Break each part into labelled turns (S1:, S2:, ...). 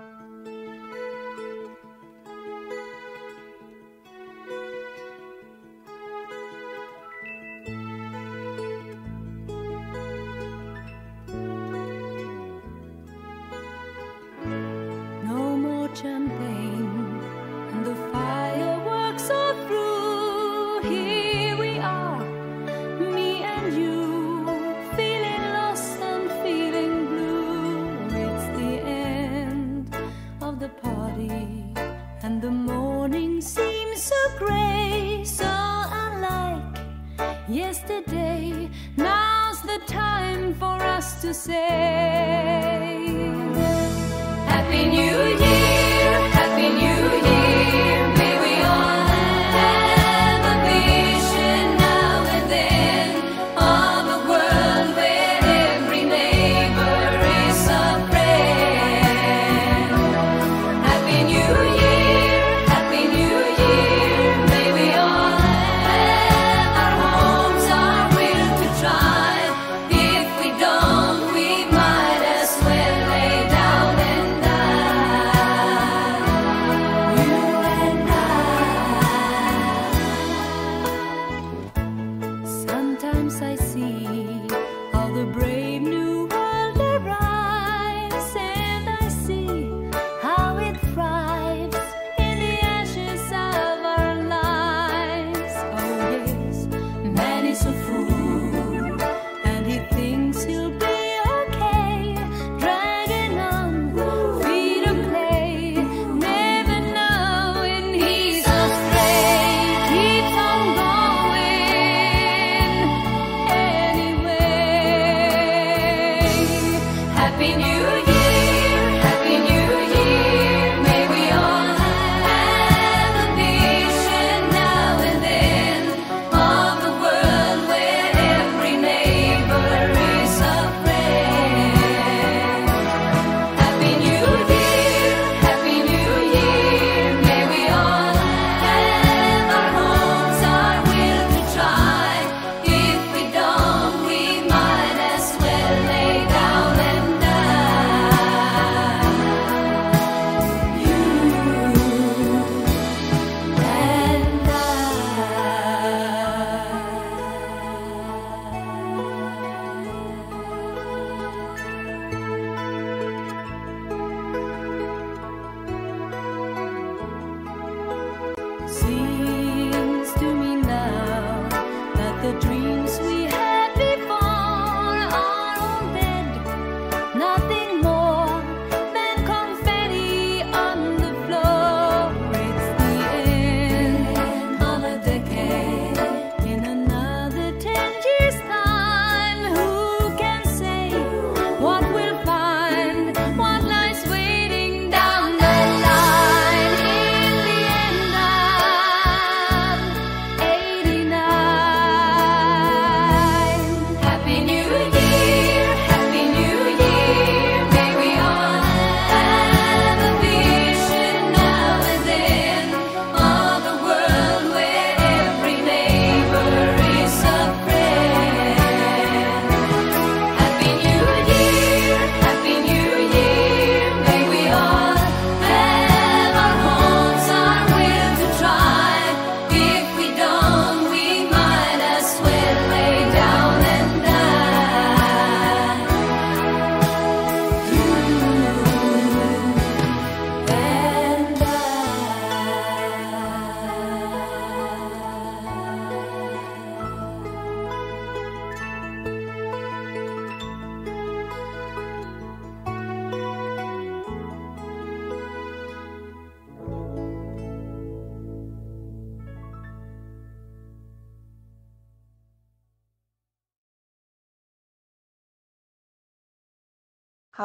S1: Música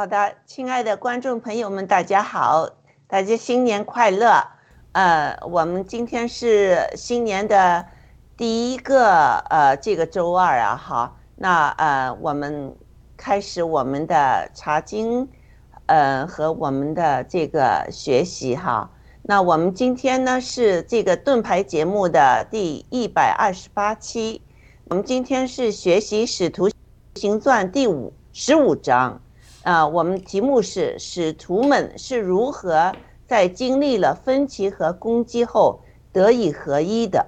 S2: 好的亲爱的观众朋友们大家好大家新年快乐。呃我们今天是新年的第一个呃这个周二啊哈。那呃我们开始我们的查经呃和我们的这个学习哈。那我们今天呢是这个盾牌节目的第一百二十八期。我们今天是学习使徒行传第五十五章。啊，我们题目是使徒们是如何在经历了分歧和攻击后得以合一的。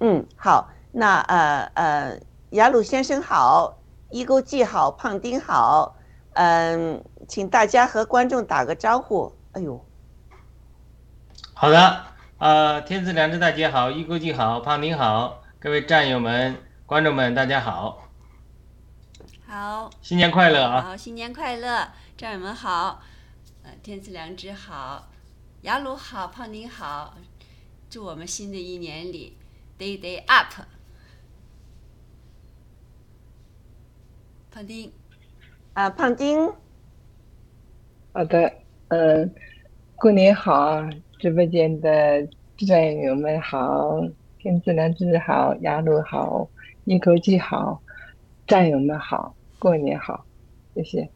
S2: 嗯，好，那呃呃，雅鲁先生好，一勾记好，胖丁好，嗯，请大家和观众打个招呼。哎呦，
S3: 好的，呃，天赐良知大姐好，一勾记好，胖丁好，各位战友们、观众们，大家好，
S4: 好，
S3: 新年快乐啊！
S4: 好，新年快乐，战友们好，呃，天赐良知好，雅鲁好，胖丁好，祝我们新的一年里 day day up。胖丁，
S2: 啊，胖丁，
S5: 好的，嗯，过年好，直播间的战友们好，天赐良知好，雅鲁好，一口气好，战友们好，过年好，谢谢。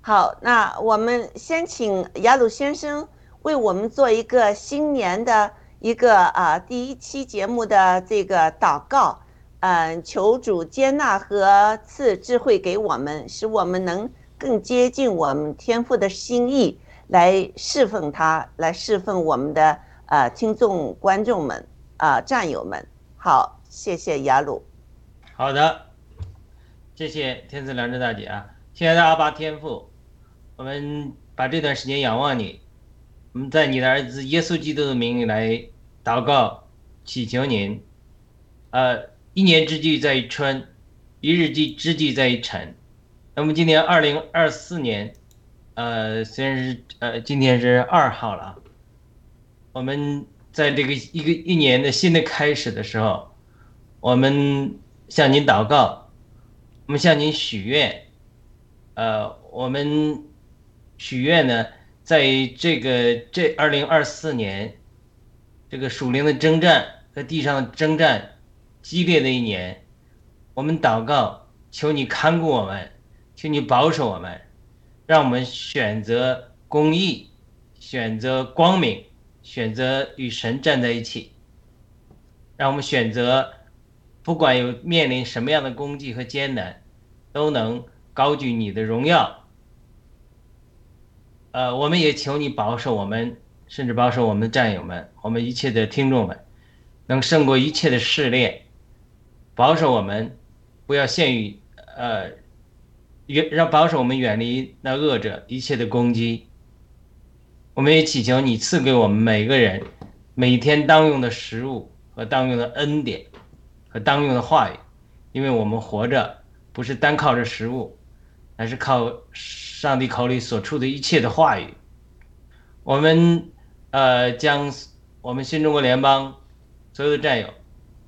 S2: 好，那我们先请雅鲁先生为我们做一个新年的一个啊第一期节目的这个祷告，嗯，求主接纳和赐智慧给我们，使我们能更接近我们天父的心意，来侍奉他，来侍奉我们的呃听众、观众们啊、战友们。好，谢谢雅鲁。
S3: 好的，谢谢天赐良知大姐啊，亲爱的阿爸天父，我们把这段时间仰望你，我们在你的儿子耶稣基督的名里来祷告，祈求您，呃，一年之计在于春，一日之之计在于晨。那么今年二零二四年，呃，虽然是呃今天是二号了，我们在这个一个一年的新的开始的时候，我们向您祷告，我们向您许愿，呃，我们许愿呢，在这个这二零二四年，这个属灵的征战和地上的征战激烈的一年，我们祷告，求你看顾我们，求你保守我们，让我们选择公义，选择光明，选择与神站在一起，让我们选择。不管有面临什么样的攻击和艰难，都能高举你的荣耀。呃，我们也求你保守我们，甚至保守我们的战友们，我们一切的听众们，能胜过一切的试炼，保守我们，不要陷于呃，远让保守我们远离那恶者一切的攻击。我们也祈求你赐给我们每个人每天当用的食物和当用的恩典。当用的话语，因为我们活着不是单靠着食物，而是靠上帝口里所出的一切的话语。我们呃将我们新中国联邦所有的战友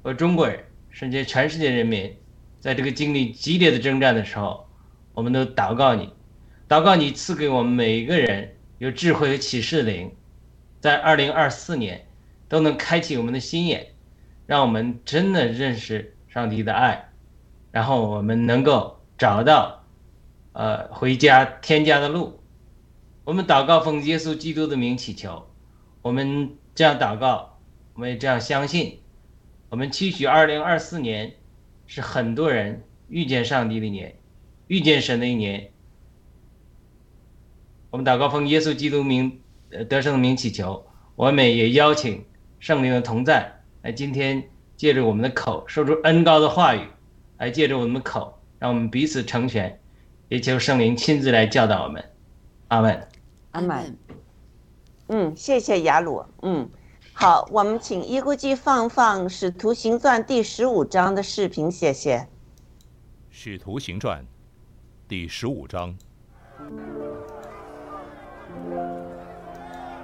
S3: 和中国人，甚至全世界人民，在这个经历激烈的征战的时候，我们都祷告你，祷告你赐给我们每一个人有智慧和启示灵，在二零二四年都能开启我们的心眼。让我们真的认识上帝的爱，然后我们能够找到，呃，回家天家的路。我们祷告奉耶稣基督的名祈求，我们这样祷告，我们也这样相信。我们期许二零二四年是很多人遇见上帝的一年，遇见神的一年。我们祷告奉耶稣基督名呃得胜的名祈求，我们也邀请圣灵的同在。来，今天借着我们的口说出恩高的话语，来借着我们的口，让我们彼此成全，也求圣灵亲自来教导我们。阿门。
S2: 阿门。嗯，谢谢雅鲁。嗯，好，我们请一估计放放《使徒行传》第十五章的视频，谢谢。
S6: 《使徒行传》第十五章，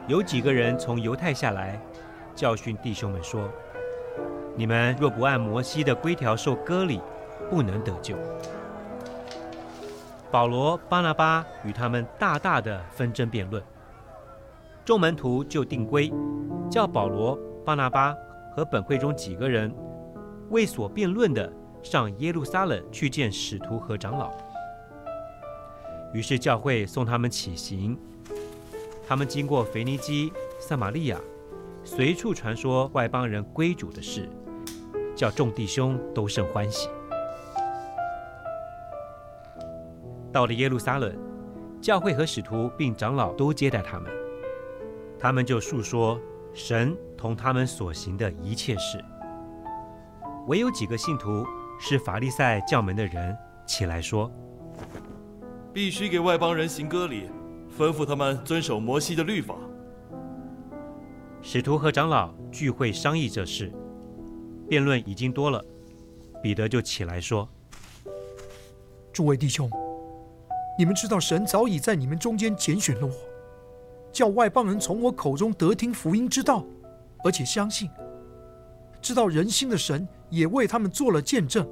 S7: 有几个人从犹太下来，教训弟兄们说：“你们若不按摩西的规条受割礼，不能得救。”保罗、巴拿巴与他们大大的纷争辩论，众门徒就定规，叫保罗、巴拿巴和本会中几个人为所辩论的上耶路撒冷去见使徒和长老。于是教会送他们起行。他们经过腓尼基、撒玛利亚，随处传说外邦人归主的事，叫众弟兄都甚欢喜。到了耶路撒冷，教会和使徒并长老都接待他们，他们就述说神同他们所行的一切事。唯有几个信徒是法利赛教门的人，起来说。
S8: 必须给外邦人行割礼，吩咐他们遵守摩西的律法。
S7: 使徒和长老聚会商议这事，辩论已经多了，彼得就起来说
S9: 诸位弟兄，你们知道神早已在你们中间拣选了我，叫外邦人从我口中得听福音之道，而且相信，知道人心的神也为他们做了见证，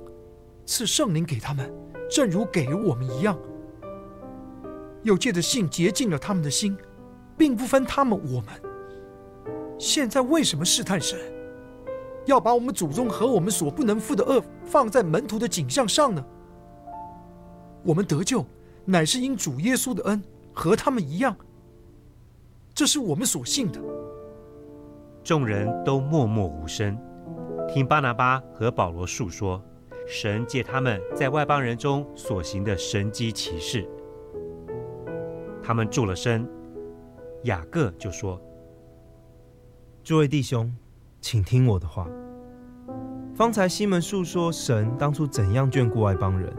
S9: 赐圣灵给他们，正如给了我们一样。又借着信洁净了他们的心，并不分他们我们。现在为什么试探神，要把我们祖宗和我们所不能负的恶放在门徒的景象上呢？我们得救，乃是因主耶稣的恩，和他们一样。这是我们所信的。
S7: 众人都默默无声，听巴拿巴和保罗述说神借他们在外邦人中所行的神机奇事。他们住了身，雅各就说：“
S10: 诸位弟兄，请听我的话。方才西门述说神当初怎样眷顾外邦人，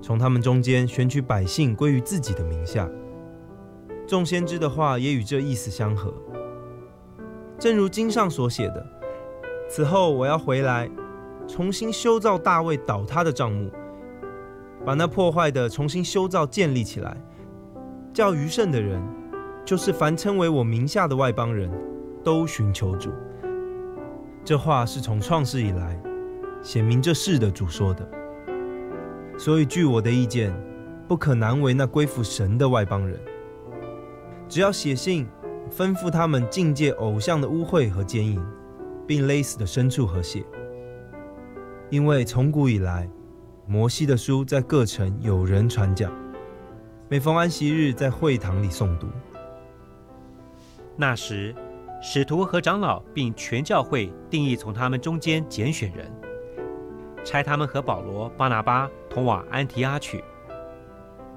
S10: 从他们中间选取百姓归于自己的名下。众先知的话也与这意思相合。正如经上所写的：此后我要回来，重新修造大卫倒塌的帐幕，把那破坏的重新修造建立起来。”叫余剩的人，就是凡称为我名下的外邦人，都寻求主。这话是从创世以来显明这事的主说的。所以据我的意见，不可难为那归服神的外邦人。只要写信吩咐他们境界偶像的污秽和奸淫，并勒死的牲畜和血。因为从古以来，摩西的书在各城有人传讲。每逢安息日，在会堂里诵读。
S7: 那时，使徒和长老并全教会定义从他们中间拣选人，差他们和保罗、巴拿巴同往安提阿去。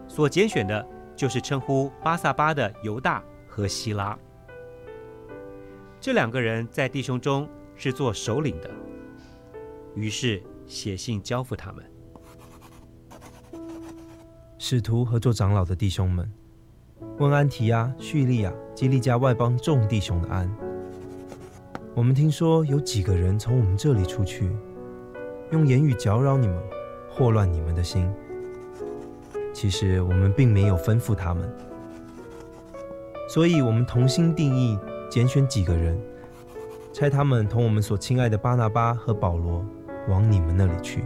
S7: 所拣选的，就是称呼巴萨巴的犹大和希拉。这两个人在弟兄中是做首领的，于是写信交付他们。
S10: 使徒和做长老的弟兄们，问安提亚、叙利亚、基利加外邦众弟兄的安。我们听说有几个人从我们这里出去，用言语搅扰你们，祸乱你们的心。其实我们并没有吩咐他们，所以我们同心定义，拣选几个人，差他们同我们所亲爱的巴拿巴和保罗往你们那里去。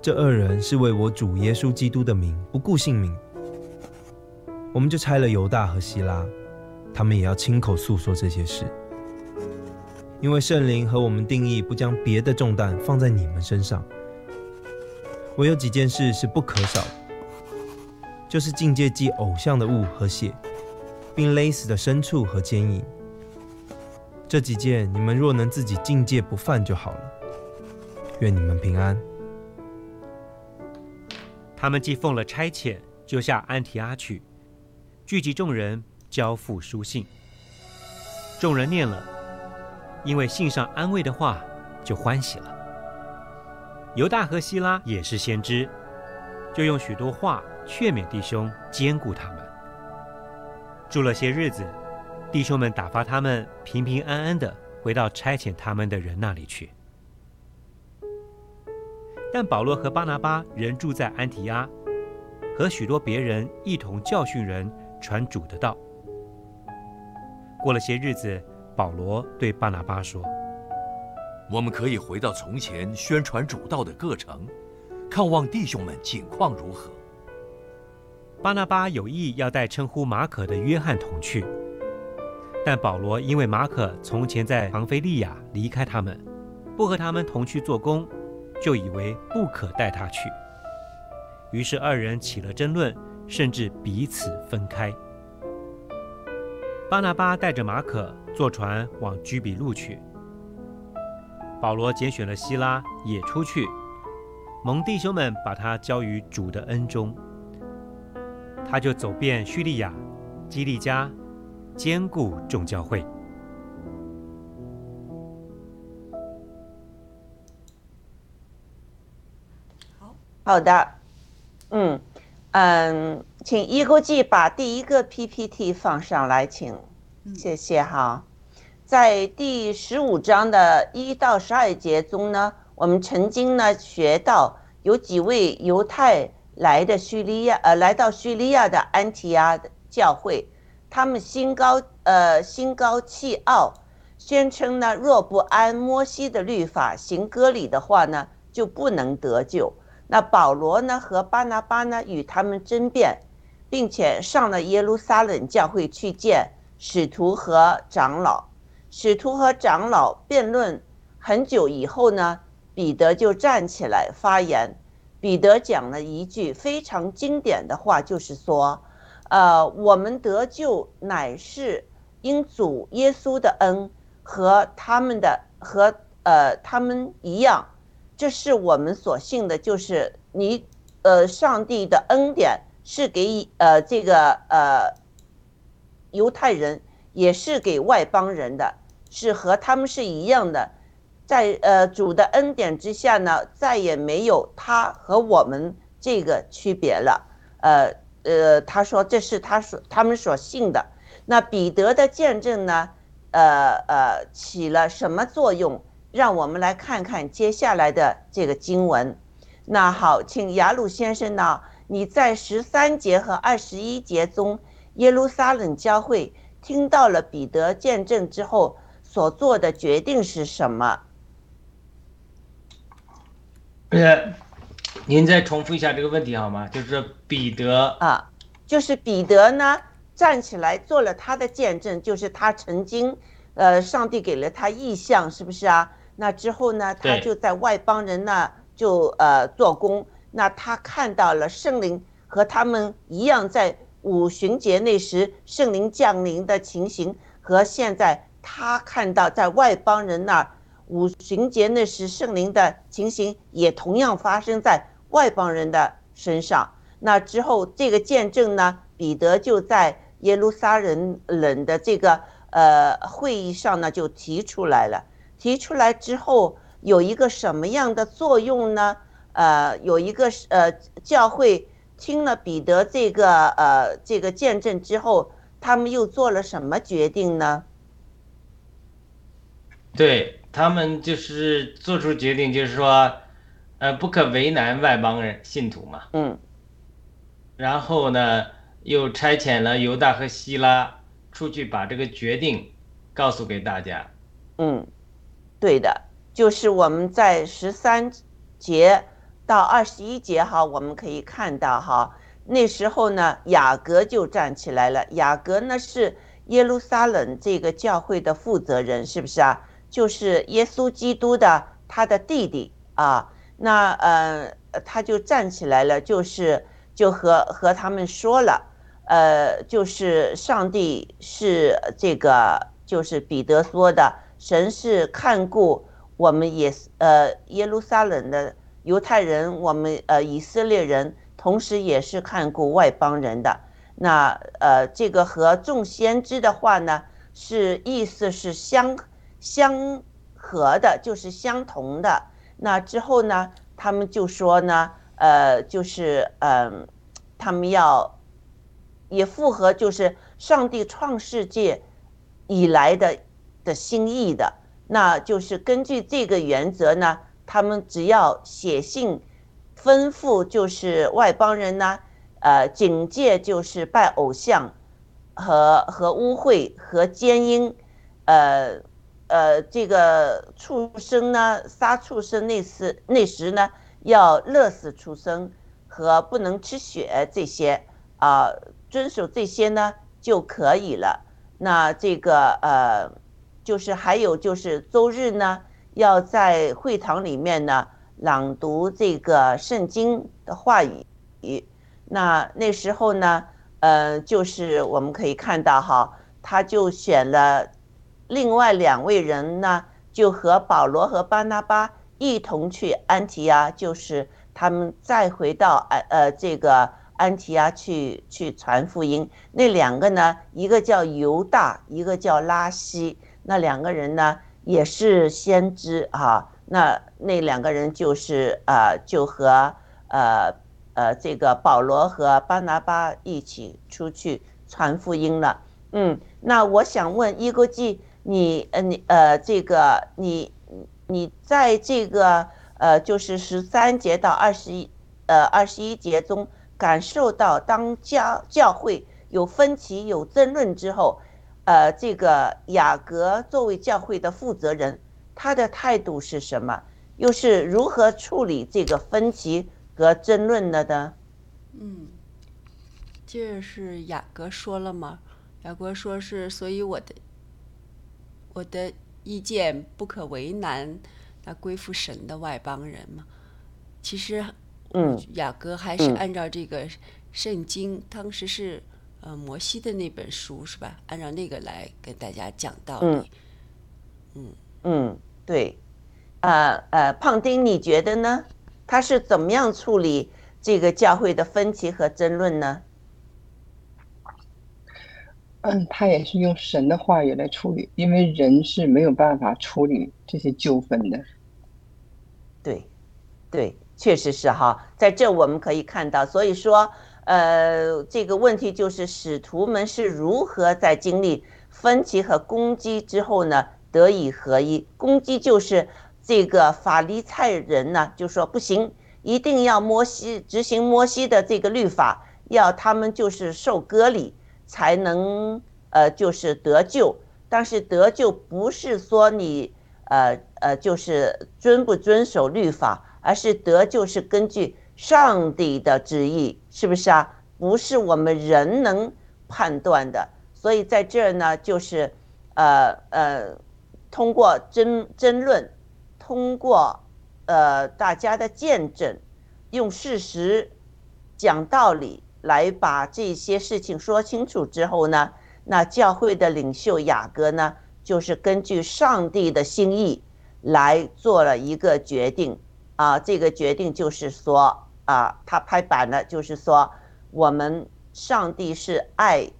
S10: 这二人是为我主耶稣基督的名不顾性命，我们就拆了犹大和希拉，他们也要亲口诉说这些事。因为圣灵和我们定义不将别的重担放在你们身上，唯有几件事是不可少，就是境界祭偶像的物和血，并勒死的牲畜和奸淫。这几件你们若能自己境界不犯就好了。愿你们平安。
S7: 他们既奉了差遣，就下安提阿去，聚集众人，交付书信。众人念了，因为信上安慰的话，就欢喜了。犹大和希拉也是先知，就用许多话劝勉弟兄，兼顾他们。住了些日子，弟兄们打发他们平平安安的回到差遣他们的人那里去。但保罗和巴拿巴仍住在安提亚，和许多别人一同教训人，传主的道。过了些日子，保罗对巴拿巴说：“
S11: 我们可以回到从前宣传主道的各城，看望弟兄们景况如何。”
S7: 巴拿巴有意要带称呼马可的约翰同去，但保罗因为马可从前在庞菲利亚离开他们，不和他们同去做工。就以为不可带他去，于是二人起了争论，甚至彼此分开。巴拿巴带着马可坐船往居比路去，保罗拣选了希拉也出去，蒙弟兄们把他交于主的恩中，他就走遍叙利亚、基利家，兼顾众教会。
S2: 好的，嗯嗯，请一国际把第一个 PPT 放上来，请，谢谢哈。在第十五章的一到十二节中呢，我们曾经呢学到有几位犹太来的叙利亚呃来到叙利亚的安提阿的教会，他们心高呃心高气傲，宣称呢若不按摩西的律法行割礼的话呢，就不能得救。那保罗呢和巴拿巴呢与他们争辩，并且上了耶路撒冷教会去见使徒和长老。使徒和长老辩论很久以后呢，彼得就站起来发言。彼得讲了一句非常经典的话，就是说：“呃，我们得救乃是因主耶稣的恩和他们的和呃他们一样。”这是我们所信的，就是你，呃，上帝的恩典是给呃这个呃犹太人，也是给外邦人的，是和他们是一样的，在呃主的恩典之下呢，再也没有他和我们这个区别了。呃呃，他说这是他所他们所信的。那彼得的见证呢，呃呃，起了什么作用？让我们来看看接下来的这个经文。那好，请雅鲁先生呢？你在十三节和二十一节中，耶路撒冷教会听到了彼得见证之后所做的决定是什么？
S3: 呃，您再重复一下这个问题好吗？就是彼得
S2: 啊，就是彼得呢站起来做了他的见证，就是他曾经，呃，上帝给了他意象，是不是啊？那之后呢，他就在外邦人那就呃做工。那他看到了圣灵和他们一样，在五旬节那时圣灵降临的情形，和现在他看到在外邦人那五旬节那时圣灵的情形，也同样发生在外邦人的身上。那之后这个见证呢，彼得就在耶路撒冷冷的这个呃会议上呢就提出来了。提出来之后有一个什么样的作用呢？呃，有一个呃教会听了彼得这个呃这个见证之后，他们又做了什么决定呢？
S3: 对他们就是做出决定，就是说，呃，不可为难外邦人信徒嘛。
S2: 嗯。
S3: 然后呢，又差遣了犹大和希拉出去把这个决定告诉给大家。
S2: 嗯。对的，就是我们在十三节到二十一节哈，我们可以看到哈，那时候呢，雅各就站起来了。雅各呢是耶路撒冷这个教会的负责人，是不是啊？就是耶稣基督的他的弟弟啊。那呃，他就站起来了，就是就和和他们说了，呃，就是上帝是这个，就是彼得说的。神是看顾我们也呃耶路撒冷的犹太人，我们呃以色列人，同时也是看顾外邦人的。那呃这个和众先知的话呢，是意思是相相合的，就是相同的。那之后呢，他们就说呢，呃就是嗯，他们要也符合就是上帝创世界以来的。的心意的，那就是根据这个原则呢，他们只要写信吩咐，就是外邦人呢，呃，警戒就是拜偶像和和污秽和奸淫，呃呃，这个畜生呢，杀畜生那时那时呢，要勒死畜生和不能吃血这些啊，遵守这些呢就可以了。那这个呃。就是还有就是周日呢，要在会堂里面呢朗读这个圣经的话语。那那时候呢，呃，就是我们可以看到哈，他就选了另外两位人呢，就和保罗和巴拿巴一同去安提阿，就是他们再回到呃呃这个安提阿去去传福音。那两个呢，一个叫犹大，一个叫拉西，那两个人呢也是先知啊。那那两个人就是呃就和呃呃这个保罗和巴拿巴一起出去传福音了。嗯，那我想问一国际，你呃你呃这个你你在这个呃就是十三节到二十一呃二十一节中感受到，当教教会有分歧有争论之后，呃这个雅各作为教会的负责人，他的态度是什么？又是如何处理这个分歧和争论的呢？
S4: 嗯，这是雅各说了吗？雅各说是，所以我的我的意见不可为难那归附神的外邦人嘛。其实，
S2: 嗯，
S4: 雅各还是
S2: 嗯
S4: 按照这个圣经，当时是呃摩西的那本书是吧？按照那个来跟大家讲道理。
S2: 嗯
S4: 嗯
S2: 嗯，对，呃呃，胖丁，你觉得呢？他是怎么样处理这个教会的分歧和争论呢？
S5: 嗯，他也是用神的话语来处理，因为人是没有办法处理这些纠纷的。
S2: 对，对，确实是哈，在这我们可以看到，所以说，呃，这个问题就是使徒们是如何在经历分歧和攻击之后呢，得以合一。攻击就是这个法利赛人呢，就说不行，一定要摩西执行摩西的这个律法，要他们就是受割礼才能呃就是得救。但是得救不是说你呃呃就是遵不遵守律法，而是得救是根据上帝的旨意，是不是啊？不是我们人能判断的。所以在这儿呢，就是呃呃，通过争争论，通过呃大家的见证，用事实讲道理来把这些事情说清楚之后呢，那教会的领袖雅各呢，就是根据上帝的心意来做了一个决定啊，这个决定就是说啊，他拍板了，就是说我们上帝是爱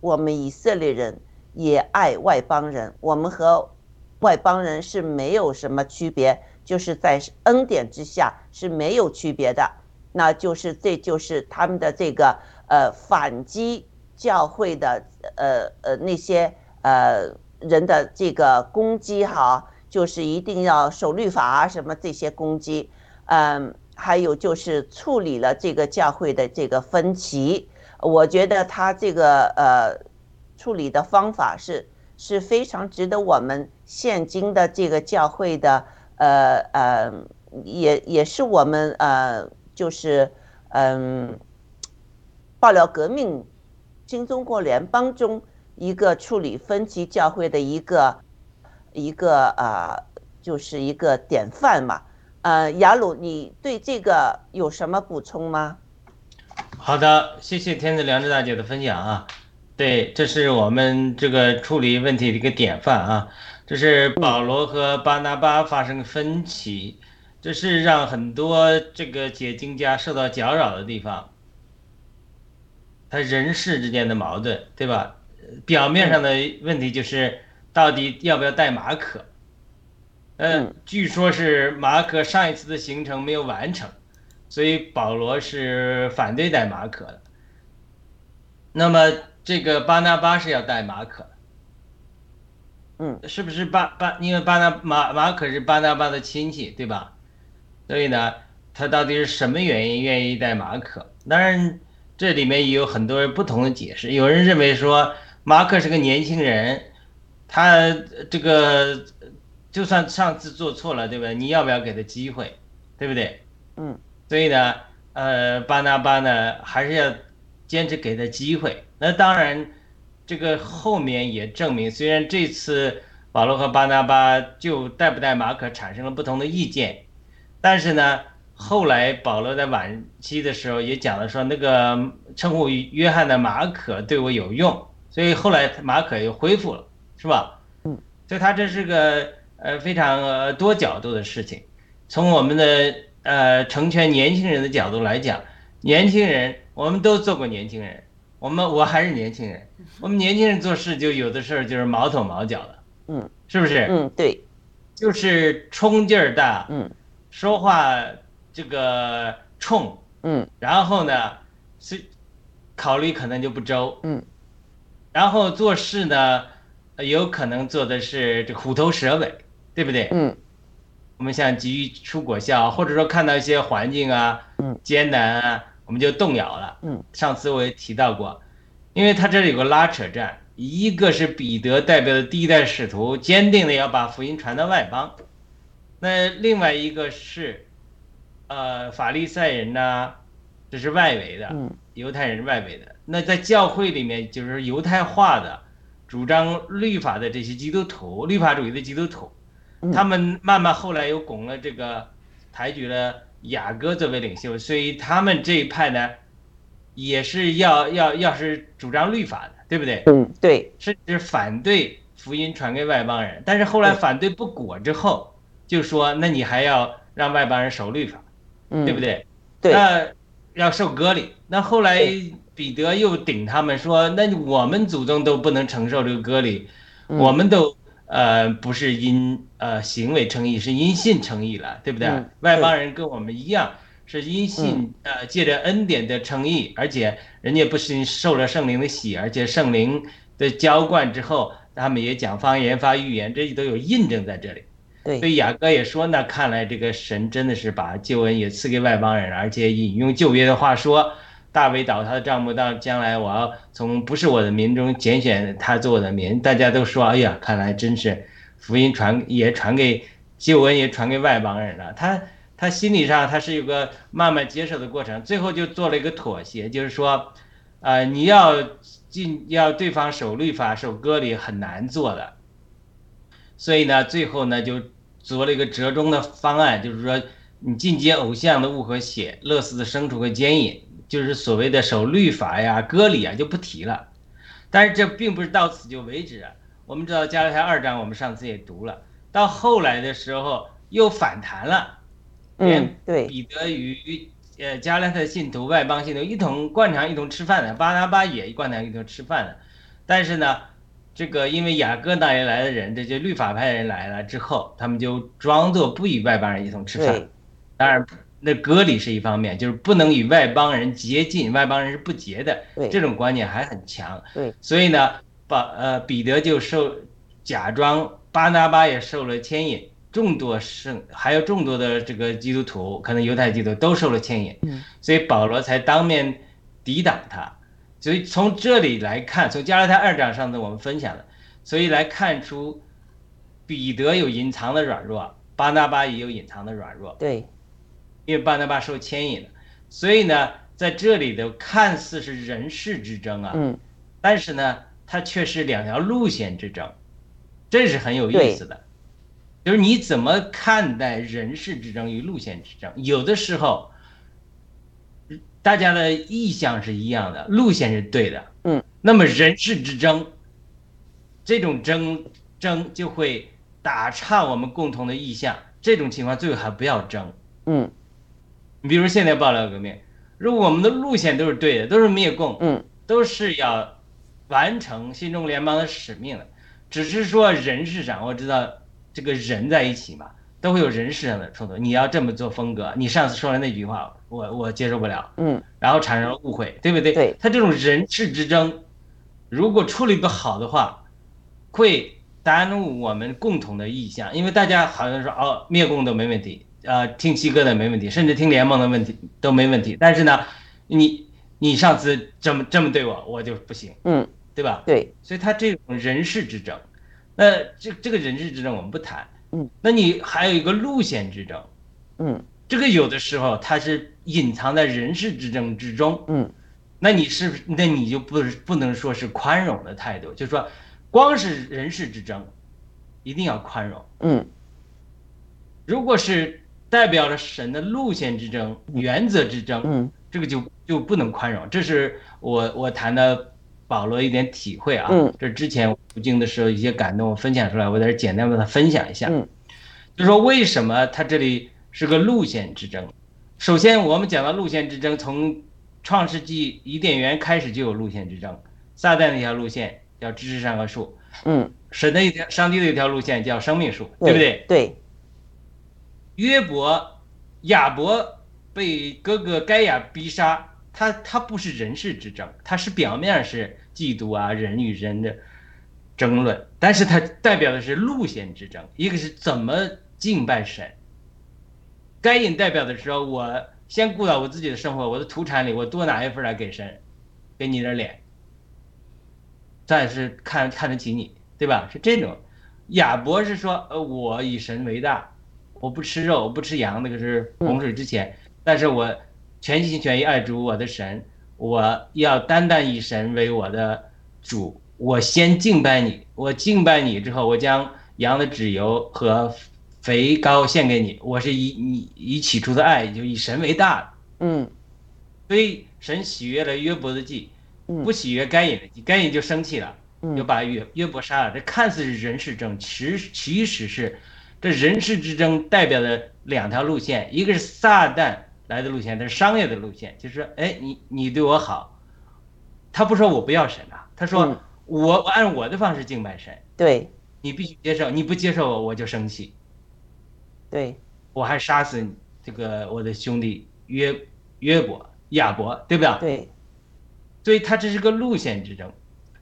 S2: 我们以色列人，也爱外邦人，我们和外邦人是没有什么区别，就是在恩典之下是没有区别的。那就是这就是他们的这个呃反击教会的呃呃那些呃人的这个攻击哈，就是一定要守律法啊什么这些攻击，嗯，还有就是处理了这个教会的这个分歧，我觉得他这个呃处理的方法是是非常值得我们现今的这个教会的呃呃也也是我们呃。就是嗯，爆料革命新中国联邦中一个处理分歧教会的一个一个啊、呃，就是一个典范嘛。呃，雅鲁，你对这个有什么补充吗？
S3: 好的，谢谢天子良知大姐的分享啊。对，这是我们这个处理问题的一个典范啊。这是保罗和巴拿巴发生分歧。这是让很多这个解经家受到搅扰的地方，他人事之间的矛盾，对吧？表面上的问题就是到底要不要带马可？嗯，据说是马可上一次的行程没有完成，所以保罗是反对带马可的。那么这个巴拿巴是要带马可，
S2: 嗯，
S3: 是不是巴巴？因为巴拿马马可是巴拿巴的亲戚，对吧？所以呢，他到底是什么原因愿意带马可？当然，这里面也有很多不同的解释。有人认为说，马可是个年轻人，他这个就算上次做错了，对不对？你要不要给他机会，对不对？
S2: 嗯。
S3: 所以呢，呃，巴拿巴呢还是要坚持给他机会。那当然，这个后面也证明，虽然这次保罗和巴拿巴就带不带马可产生了不同的意见。但是呢，后来保罗在晚期的时候也讲了说，那个称呼约翰的马可对我有用，所以后来马可又恢复了，是吧？
S2: 嗯，
S3: 所以他这是个呃非常呃多角度的事情。从我们的呃成全年轻人的角度来讲，年轻人我们都做过年轻人，我们我还是年轻人，我们年轻人做事就有的事儿就是毛头毛脚的，
S2: 嗯，
S3: 是不是？
S2: 嗯，对，
S3: 就是冲劲儿大，
S2: 嗯，
S3: 说话这个冲，
S2: 嗯，
S3: 然后呢是考虑可能就不周，
S2: 嗯，
S3: 然后做事呢呃有可能做的是这虎头蛇尾，对不对？
S2: 嗯
S3: 我们想急于出果效，或者说看到一些环境啊，
S2: 嗯，
S3: 艰难啊，我们就动摇了。
S2: 嗯，
S3: 上次我也提到过，因为他这里有个拉扯战，一个是彼得代表的第一代使徒，坚定的要把福音传到外邦，那另外一个是，呃，法利赛人呐、这是外围的，
S2: 嗯
S3: 犹太人是外围的。那在教会里面，就是犹太化的，主张律法的这些基督徒，律法主义的基督徒，
S2: 嗯
S3: 他们慢慢后来又拱了这个，抬举了雅各作为领袖，所以他们这一派呢，也是要要要是主张律法的，对不对？
S2: 嗯，对，
S3: 甚至反对福音传给外邦人。但是后来反对不果之后，就说那你还要让外邦人守律法，
S2: 嗯，
S3: 对不？对？
S2: 对，
S3: 那要受割礼。那后来彼得又顶他们说，那我们祖宗都不能承受这个割礼，
S2: 嗯
S3: 我们都呃不是因呃行为称义，是因信称义了，对不对？
S2: 嗯
S3: 外邦人跟我们一样。是因信，呃，借着恩典的称义，而且人家不是受了圣灵的洗，而且圣灵的浇灌之后，他们也讲方言、发预言，这都有印证在这里。
S2: 对所，
S3: 以雅各也说，那看来这个神真的是把救恩也赐给外邦人，而且引用旧约的话说，大卫倒他的账目，到将来我要从不是我的民中拣选他做我的民。大家都说，哎呀，看来真是福音传也传给救恩也传给外邦人了。他他心理上他是有个慢慢接受的过程，最后就做了一个妥协，就是说，呃，你要进要对方守律法、守割礼很难做的。所以呢，最后呢就做了一个折中的方案，就是说你进阶偶像的物和血，乐死的牲畜和奸淫，就是所谓的守律法呀、割礼啊就不提了。但是这并不是到此就为止啊。我们知道加拉太二章，我们上次也读了，到后来的时候又反弹了，
S2: 嗯
S3: 连，
S2: 对，
S3: 彼得与呃加拉太信徒、外邦信徒一同灌肠、一同吃饭的，巴拿巴也灌肠一同吃饭的。但是呢，这个因为雅各那里来的人，这些律法派人来了之后，他们就装作不与外邦人一同吃饭
S2: 对。
S3: 当然，那隔离是一方面，就是不能与外邦人接近，外邦人是不洁的，这种观念还很强。
S2: 对，
S3: 所以呢，把呃彼得就受假装，巴拿巴也受了牵引，众多圣还有众多的这个基督徒，可能犹太基督徒都受了牵引，
S2: 嗯
S3: 所以保罗才当面抵挡他。所以从这里来看，从加拉太二章上次我们分享的，所以来看出彼得有隐藏的软弱，巴拿巴也有隐藏的软弱。
S2: 对，
S3: 因为巴拿巴受牵引了，所以呢，在这里的看似是人事之争啊，
S2: 嗯，
S3: 但是呢，它却是两条路线之争，这是很有意思的。就是你怎么看待人事之争与路线之争？有的时候，大家的意向是一样的，路线是对的，
S2: 嗯，
S3: 那么人事之争，这种争争就会打岔我们共同的意向，这种情况最好还不要争。
S2: 嗯
S3: 你比如现在爆料革命，如果我们的路线都是对的，都是灭共，
S2: 嗯，
S3: 都是要完成新中国联邦的使命的，只是说人事上，我知道这个人在一起嘛，都会有人事上的冲突。你要这么做风格，你上次说的那句话，我我接受不了，
S2: 嗯，
S3: 然后产生了误会，对不对？
S2: 对，
S3: 他这种人事之争，如果处理不好的话，会耽误我们共同的意向，因为大家好像说哦，灭共都没问题，呃，听七哥的没问题，甚至听联盟的问题都没问题，但是呢，你你上次这么这么对我，我就不行，
S2: 嗯，
S3: 对吧？
S2: 对，
S3: 所以他这种人事之争，那这这个人事之争我们不谈，
S2: 嗯，
S3: 那你还有一个路线之争，
S2: 嗯。
S3: 这个有的时候它是隐藏在人事之争之中，
S2: 嗯，
S3: 那你是不是那你就不是不能说是宽容的态度，就是说光是人事之争，一定要宽容。
S2: 嗯。
S3: 如果是代表了神的路线之争、原则之争，
S2: 嗯
S3: 这个就就不能宽容。这是我我谈的保罗一点体会啊，
S2: 嗯
S3: 这之前我读经的时候一些感动，我分享出来，我在这简单把它分享一下。
S2: 嗯，
S3: 就说为什么他这里是个路线之争。首先，我们讲到路线之争，从创世纪伊甸园开始就有路线之争。撒旦的一条路线叫知识善恶树，
S2: 嗯，
S3: 神的一条上帝的一条路线叫生命树，对不对？
S2: 对，
S3: 约伯、亚伯被哥哥该亚逼杀，他他不是人事之争，他是表面是嫉妒啊人与人的争论，但是他代表的是路线之争，一个是怎么敬拜神。该隐代表的时候，我先顾到我自己的生活，我的土产里我多拿一份来给神，给你点脸。再是看看得起你，对吧？是这种。亚伯是说，呃，我以神为大，我不吃肉，我不吃羊，那个是洪水之前，但是我全心全意爱主我的神，我要单单以神为我的主，我先敬拜你，我敬拜你之后，我将羊的脂油和肥膏献给你，我是以你以起初的爱，就以神为大的，
S2: 嗯，
S3: 所以神喜悦了约伯的祭。
S2: 嗯
S3: 不喜悦该隐的，该隐就生气了，
S2: 嗯
S3: 就把约约伯杀了。这看似是人事争，其实其实是这人事之争代表的两条路线，一个是撒旦来的路线，它是商业的路线，就是说，哎，你你对我好，他不说我不要神啊，他说
S2: 嗯
S3: 我我按我的方式敬拜神，
S2: 对
S3: 你必须接受，你不接受我我就生气，
S2: 对，
S3: 我还杀死你这个我的兄弟约约伯亚伯，对不对？
S2: 对，
S3: 所以他这是个路线之争。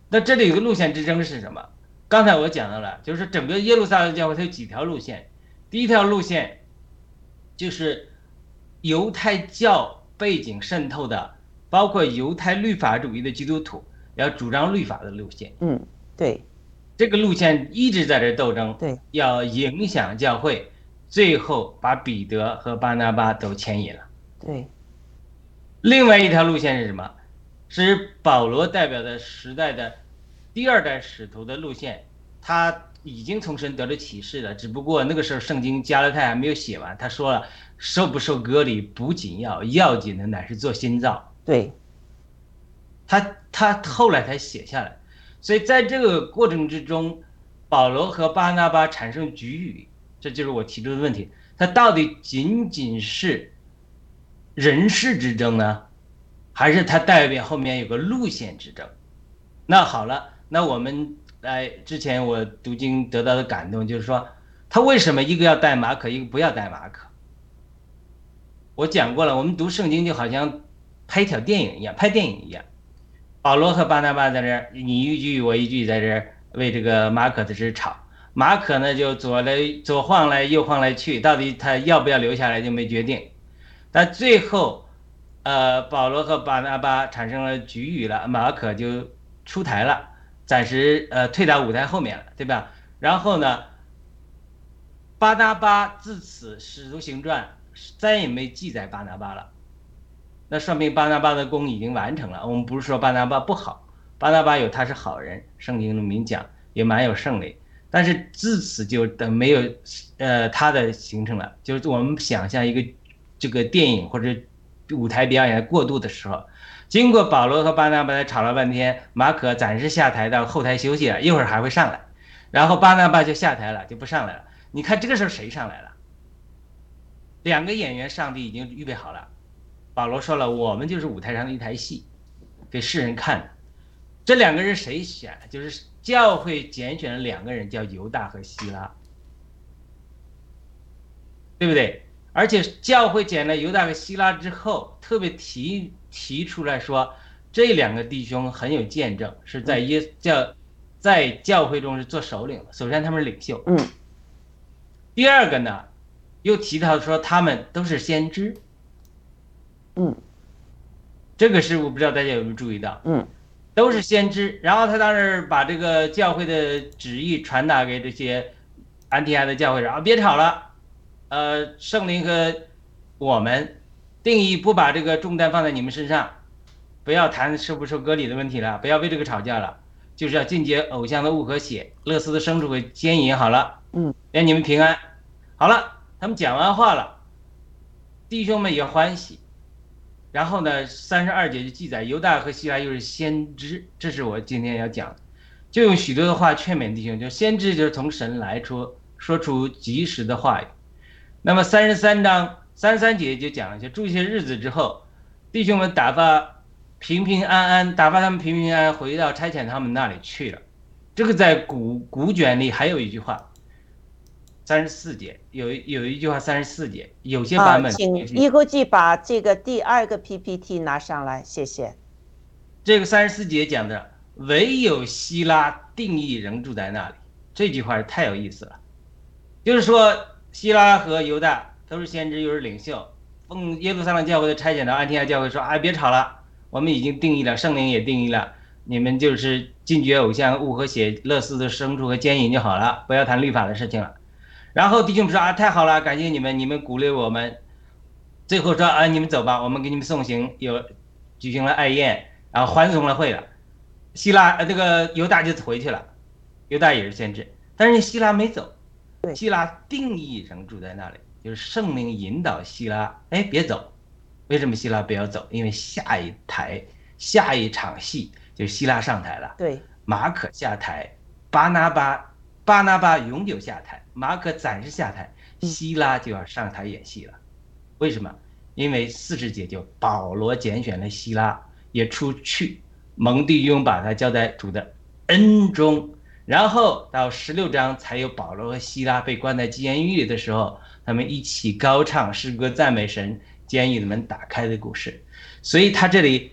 S3: 那这里有个路线之争是什么？刚才我讲到了，就是整个耶路撒冷教会它有几条路线。第一条路线就是犹太教背景渗透的，包括犹太律法主义的基督徒要主张律法的路线。
S2: 嗯，对
S3: 这个路线一直在这斗争，
S2: 对，
S3: 要影响教会，最后把彼得和巴拿巴都牵引了。
S2: 对，
S3: 另外一条路线是什么？是保罗代表的时代的第二代使徒的路线，他已经从神得了启示了，只不过那个时候圣经加勒泰还没有写完。他说了，受不受割礼不紧要，要紧的乃是做新造。
S2: 对，
S3: 他他后来才写下来，所以在这个过程之中，保罗和巴拿巴产生局语，这就是我提出的问题：他到底仅仅是人事之争呢，还是他代表后面有个路线之争？那好了，那我们来之前我读经得到的感动就是说，他为什么一个要带马可，一个不要带马可？我讲过了，我们读圣经就好像拍一条电影一样，拍电影一样。保罗和巴拿巴在这儿，你一句我一句，在这儿为这个马可的事吵。马可呢就左来左晃来右晃来去，到底他要不要留下来就没决定。但最后，呃，保罗和巴拿巴产生了局语了，马可就出台了，暂时呃退到舞台后面了，对吧？然后呢，巴拿巴自此《使徒行传》再也没记载巴拿巴了。那说明巴拿巴的功已经完成了。我们不是说巴拿巴不好，巴拿巴有他是好人，圣经中明讲也蛮有圣灵，但是自此就等没有呃他的形成了。就是我们想象一个这个电影或者舞台表演过渡的时候，经过保罗和巴拿巴吵了半天，马可暂时下台到后台休息了，一会儿还会上来，然后巴拿巴就下台了，就不上来了。你看这个时候谁上来了？两个演员，上帝已经预备好了。保罗说了，我们就是舞台上的一台戏，给世人看的。这两个人谁选？就是教会拣选了两个人，叫犹大和希拉，对不对？而且教会拣了犹大和希拉之后，特别提提出来说，这两个弟兄很有见证，是在耶教在教会中是做首领的。首先他们是领袖，
S2: 嗯。
S3: 第二个呢，又提到说他们都是先知。
S2: 嗯，
S3: 这个是我不知道大家有没有注意到，
S2: 嗯，
S3: 都是先知。然后他当时把这个教会的旨意传达给这些安提亚的教会，然后别吵了，呃，圣灵和我们定义不把这个重担放在你们身上，不要谈受不受割礼的问题了，不要为这个吵架了，就是要禁绝偶像的物和血，勒斯的牲畜和奸淫。好了，
S2: 嗯，
S3: 愿你们平安。好了，他们讲完话了，弟兄们也欢喜。然后呢，三十二节就记载犹大和希拉又是先知，这是我今天要讲的，就用许多的话劝勉弟兄，就先知就是从神来出，说出及时的话语。那么三十三章三十三节就讲了，一下住些日子之后，弟兄们打发平平安安，打发他们平平安安回到差遣他们那里去了。这个在古古卷里还有一句话，三十四节有有一句话三十四节，有些
S2: 啊
S3: 版，本、
S2: 请
S3: 有些
S2: 一国际把这个第二个 PPT 拿上来，谢谢。
S3: 这个三十四节讲的，唯有希拉定义仍住在那里，这句话太有意思了。就是说，希拉和犹大都是先知，又是领袖，奉耶路撒冷教会的差遣到安提阿教会说：“啊，别吵了，我们已经定义了，圣灵也定义了，你们就是禁绝偶像、物和血、乐事的牲畜和奸淫就好了，不要谈律法的事情了。”然后弟兄们说：“啊，太好了，感谢你们，你们鼓励我们。”最后说：“啊，你们走吧，我们给你们送行，有举行了爱宴。”然后欢送了会了，希拉呃这个犹大就回去了，犹大也是先知，但是希拉没走，希拉定义仍住在那里，就是圣灵引导希拉，哎别走，为什么希拉不要走？因为下一台下一场戏就是希拉上台了，
S2: 对，
S3: 马可下台，巴拿巴巴拿巴永久下台，马可暂时下台，希拉就要上台演戏了，为什么？因为四十节就保罗拣选了希拉。也出去，蒙弟兄把他交在主的恩中，然后到十六章才有保罗和希拉被关在监狱里的时候，他们一起高唱诗歌赞美神，监狱的门打开的故事。所以他这里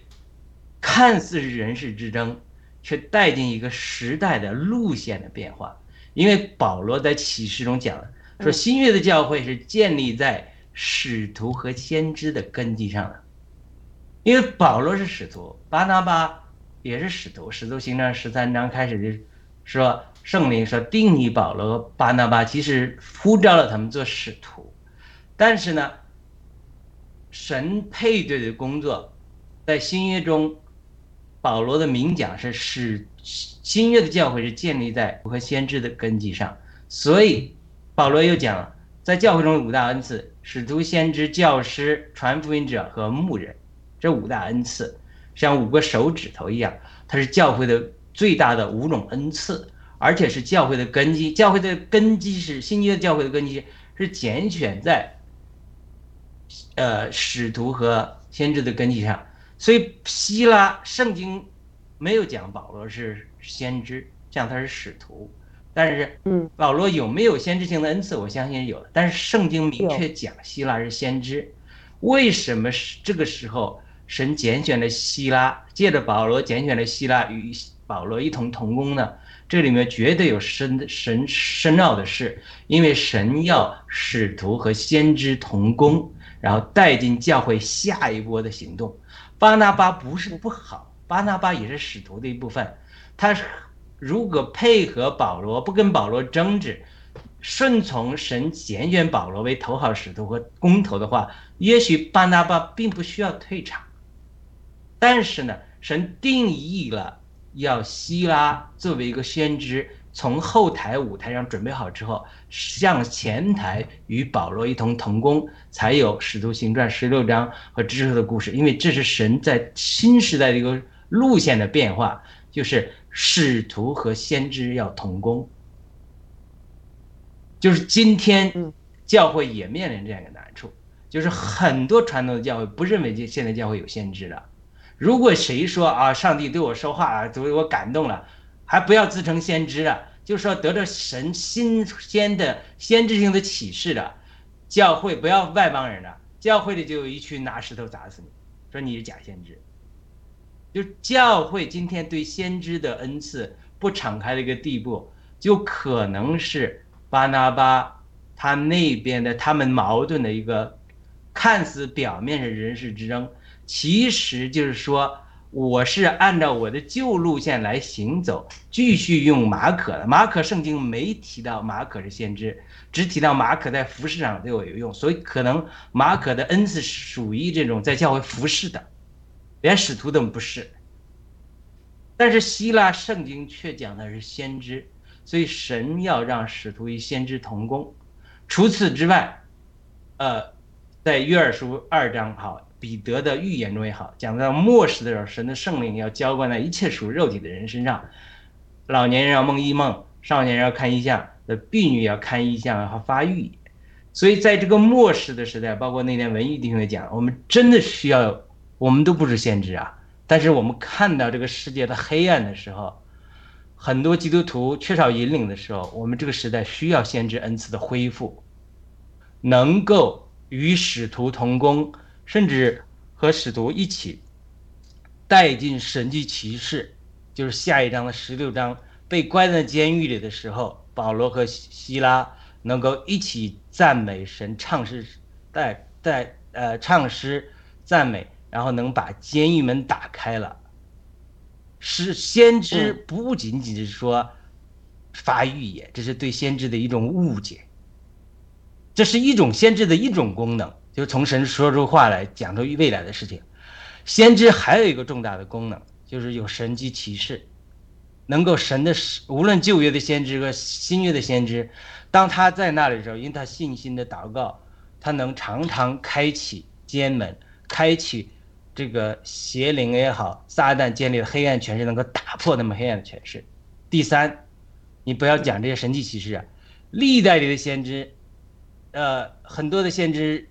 S3: 看似是人事之争，却带进一个时代的路线的变化。因为保罗在启示中讲了，说新约的教会是建立在使徒和先知的根基上的。因为保罗是使徒，巴拿巴也是使徒。使徒行传十三章开始就说，圣灵说定义保罗巴拿巴，其实呼召了他们做使徒。但是呢，神配对的工作，在新约中，保罗的明讲是使新约的教会是建立在和先知的根基上。所以保罗又讲了，在教会中五大恩赐：使徒、先知、教师、传福音者和牧人。这五大恩赐像五个手指头一样，它是教会的最大的五种恩赐，而且是教会的根基。教会的根基是新约教会的根基是拣选在，呃，使徒和先知的根基上。所以希腊圣经没有讲保罗是先知，讲他是使徒。但是，
S2: 嗯，
S3: 保罗有没有先知性的恩赐？我相信有。但是圣经明确讲希腊是先知。为什么是这个时候？神拣选了希拉，借着保罗拣选了希拉与保罗一同同工呢？这里面绝对有深神深奥的事，因为神要使徒和先知同工，然后带进教会下一波的行动。巴拿巴不是不好，巴拿巴也是使徒的一部分。他如果配合保罗，不跟保罗争执，顺从神拣选保罗为头号使徒和工头的话，也许巴拿巴并不需要退场。但是呢，神定义了要希拉作为一个先知，从后台舞台上准备好之后，向前台与保罗一同同工，才有使徒行传十六章和之后的故事。因为这是神在新时代的一个路线的变化，就是使徒和先知要同工。就是今天教会也面临这样一个难处，就是很多传统的教会不认为这现在教会有先知了。如果谁说啊，上帝对我说话啊，为我感动了，还不要自称先知了，就说得着神新鲜的先知性的启示了，教会不要外邦人了，教会里就有一群拿石头砸死你，说你是假先知。就教会今天对先知的恩赐不敞开的一个地步，就可能是巴拿巴他那边的他们矛盾的一个，看似表面是人事之争。其实就是说，我是按照我的旧路线来行走，继续用马可的。马可圣经没提到马可是先知，只提到马可在服饰上对我有用，所以可能马可的恩赐属于这种在教会服侍的，连使徒都不是。但是希腊圣经却讲的是先知，所以神要让使徒与先知同工。除此之外，呃，在约珥书二章好。彼得的预言中也好，讲到末世的时候，神的圣灵要浇灌在一切属肉体的人身上。老年人要梦异梦，少年人要看异象，的婢女要看异象和发育。所以在这个末世的时代，包括那天文艺弟兄也讲，我们真的需要，我们都不是先知啊，但是我们看到这个世界的黑暗的时候，很多基督徒缺少引领的时候，我们这个时代需要先知恩赐的恢复，能够与使徒同工，甚至和使徒一起带进神迹骑士，就是下一章的十六章，被关在监狱里的时候，保罗和希拉能够一起赞美神，唱诗，带带呃唱诗赞美，然后能把监狱门打开了。是先知不仅仅是说发预言，这是对先知的一种误解。这是一种先知的一种功能，就从神说出话来，讲出未来的事情。先知还有一个重大的功能，就是有神迹启示，能够神的无论旧约的先知和新约的先知，当他在那里的时候，因为他信心的祷告，他能常常开启监门，开启这个邪灵也好，撒旦建立的黑暗权势，能够打破那么黑暗的权势。第三，你不要讲这些神迹启示啊，历代里的先知，呃，很多的先知，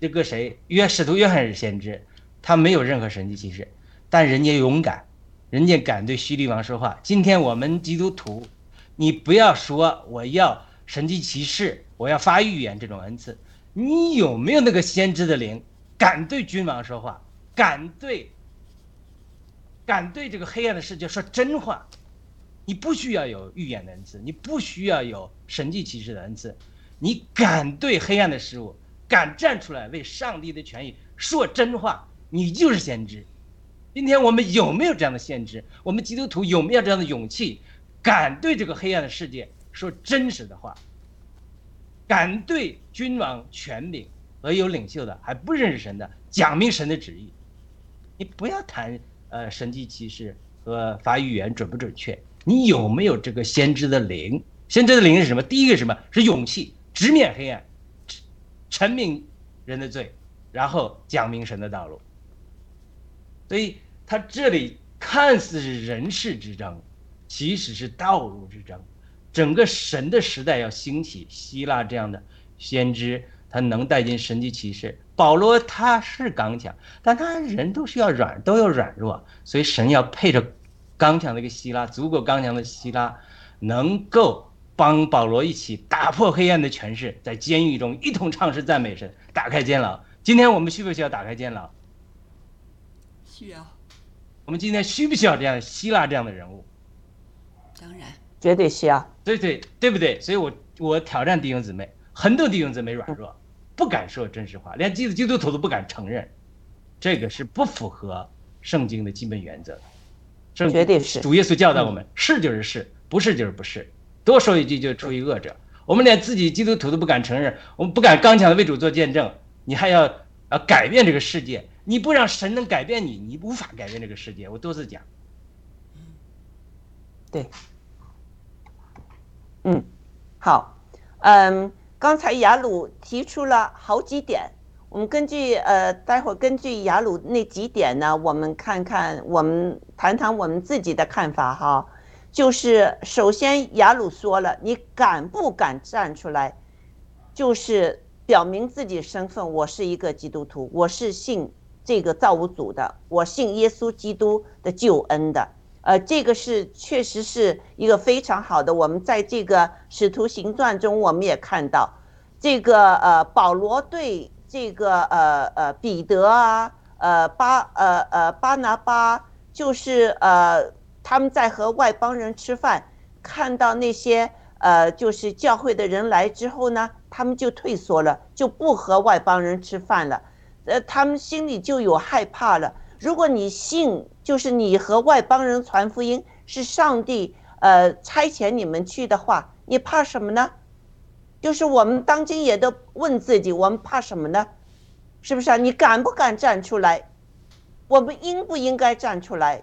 S3: 这个谁约使徒约翰是先知。他没有任何神迹启示，但人家勇敢，人家敢对虚利王说话。今天我们基督徒，你不要说我要神迹奇事，我要发预言这种恩赐，你有没有那个先知的灵，敢对君王说话，敢对，敢对这个黑暗的世界说真话？你不需要有预言的恩赐，你不需要有神迹奇事的恩赐，你敢对黑暗的事物，敢站出来为上帝的权益说真话。你就是先知。今天我们有没有这样的先知？我们基督徒有没有这样的勇气，敢对这个黑暗的世界说真实的话？敢对君王、权柄和有领袖的还不认识神的讲明神的旨意？你不要谈呃神迹骑士和发预言准不准确？你有没有这个先知的灵？先知的灵是什么？第一个是什么？是勇气，直面黑暗，陈明人的罪，然后讲明神的道路。所以他这里看似是人事之争，其实是道路之争。整个神的时代要兴起，希腊这样的先知，他能带进神迹骑士。保罗他是刚强，但他人都需要软，都要软弱，所以神要配着刚强的一个希腊，足够刚强的希腊，能够帮保罗一起打破黑暗的权势，在监狱中一同唱诗赞美神，打开监牢。今天我们需不需要打开监牢？
S4: 需要。
S3: 我们今天需不需要这样希腊这样的人物？
S4: 当然，
S2: 绝对需要。
S3: 对对对不对？所以我我挑战弟兄姊妹，很多弟兄姊妹软弱，不敢说真实话，连基督基督徒都不敢承认，这个是不符合圣经的基本原则。圣
S2: 绝对是
S3: 主耶稣教导我们，是就是是，不是就是不是，多说一句就出于恶者。我们连自己基督徒都不敢承认，我们不敢刚强的为主做见证，你还要呃改变这个世界？你不让神能改变你，你无法改变这个世界。我多次讲。
S2: 对，嗯，好，嗯，刚才雅鲁提出了好几点，我们根据呃，待会儿根据雅鲁那几点呢，我们看看，我们谈谈我们自己的看法哈。就是首先雅鲁说了，你敢不敢站出来，就是表明自己身份，我是一个基督徒，我是信这个造物主的，我信耶稣基督的救恩的。呃，这个是确实是一个非常好的。我们在这个使徒行传中，我们也看到，这个呃保罗对这个呃呃彼得啊，呃巴呃呃巴拿巴，就是呃他们在和外邦人吃饭，看到那些呃就是教会的人来之后呢，他们就退缩了，就不和外邦人吃饭了，呃他们心里就有害怕了。如果你信，就是你和外邦人传福音是上帝呃差遣你们去的话，你怕什么呢？就是我们当今也都问自己，我们怕什么呢？是不是啊？你敢不敢站出来？我们应不应该站出来？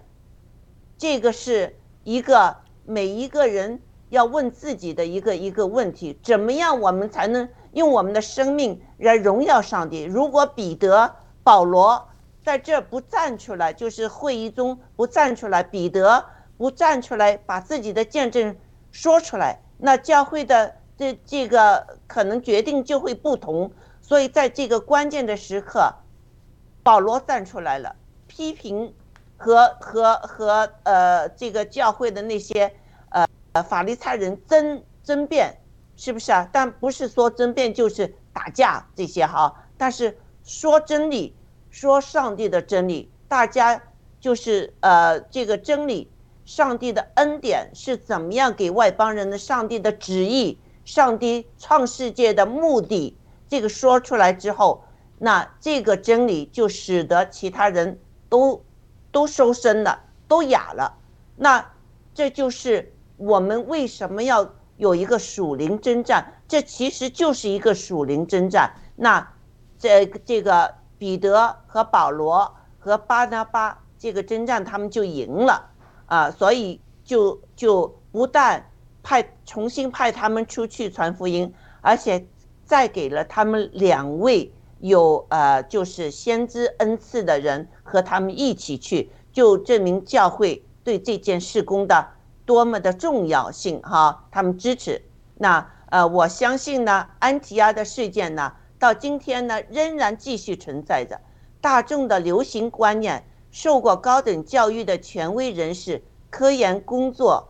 S2: 这个是一个每一个人要问自己的一个一个问题：怎么样我们才能用我们的生命来荣耀上帝？如果彼得、保罗，在这不站出来，就是会议中不站出来，彼得不站出来，把自己的见证说出来，那教会的这这个可能决定就会不同。所以在这个关键的时刻，保罗站出来了，批评和和和呃这个教会的那些呃法利赛人争争辩，是不是啊？但不是说争辩就是打架这些哈，但是说真理，说上帝的真理，大家就是呃这个真理，上帝的恩典是怎么样给外邦人的？上帝的旨意，上帝创世界的目的。这个说出来之后，那这个真理就使得其他人都都收身了，都哑了。那这就是我们为什么要有一个属灵征战？这其实就是一个属灵征战。那这这个彼得和保罗和巴拿巴这个征战，他们就赢了啊！所以就就不但派重新派他们出去传福音，而且。再给了他们两位有呃，就是先知恩赐的人和他们一起去，就证明教会对这件事工的多么的重要性哈。他们支持。那呃，我相信呢，安提亚的事件呢，到今天呢仍然继续存在着。大众的流行观念，受过高等教育的权威人士、科研工作，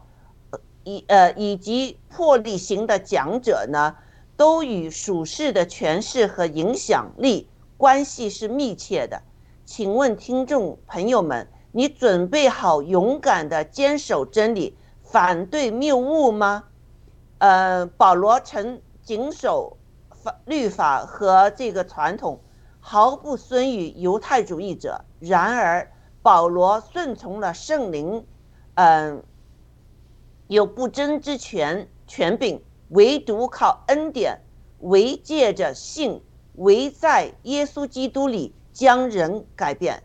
S2: 以呃以及魄力型的讲者呢。都与属世的权势和影响力关系是密切的。请问听众朋友们，你准备好勇敢地坚守真理，反对谬误吗？呃，保罗曾谨守法律法和这个传统，毫不尊于犹太主义者。然而，保罗顺从了圣灵，嗯，有不争之权权柄。唯独靠恩典，唯借着信，唯在耶稣基督里将人改变。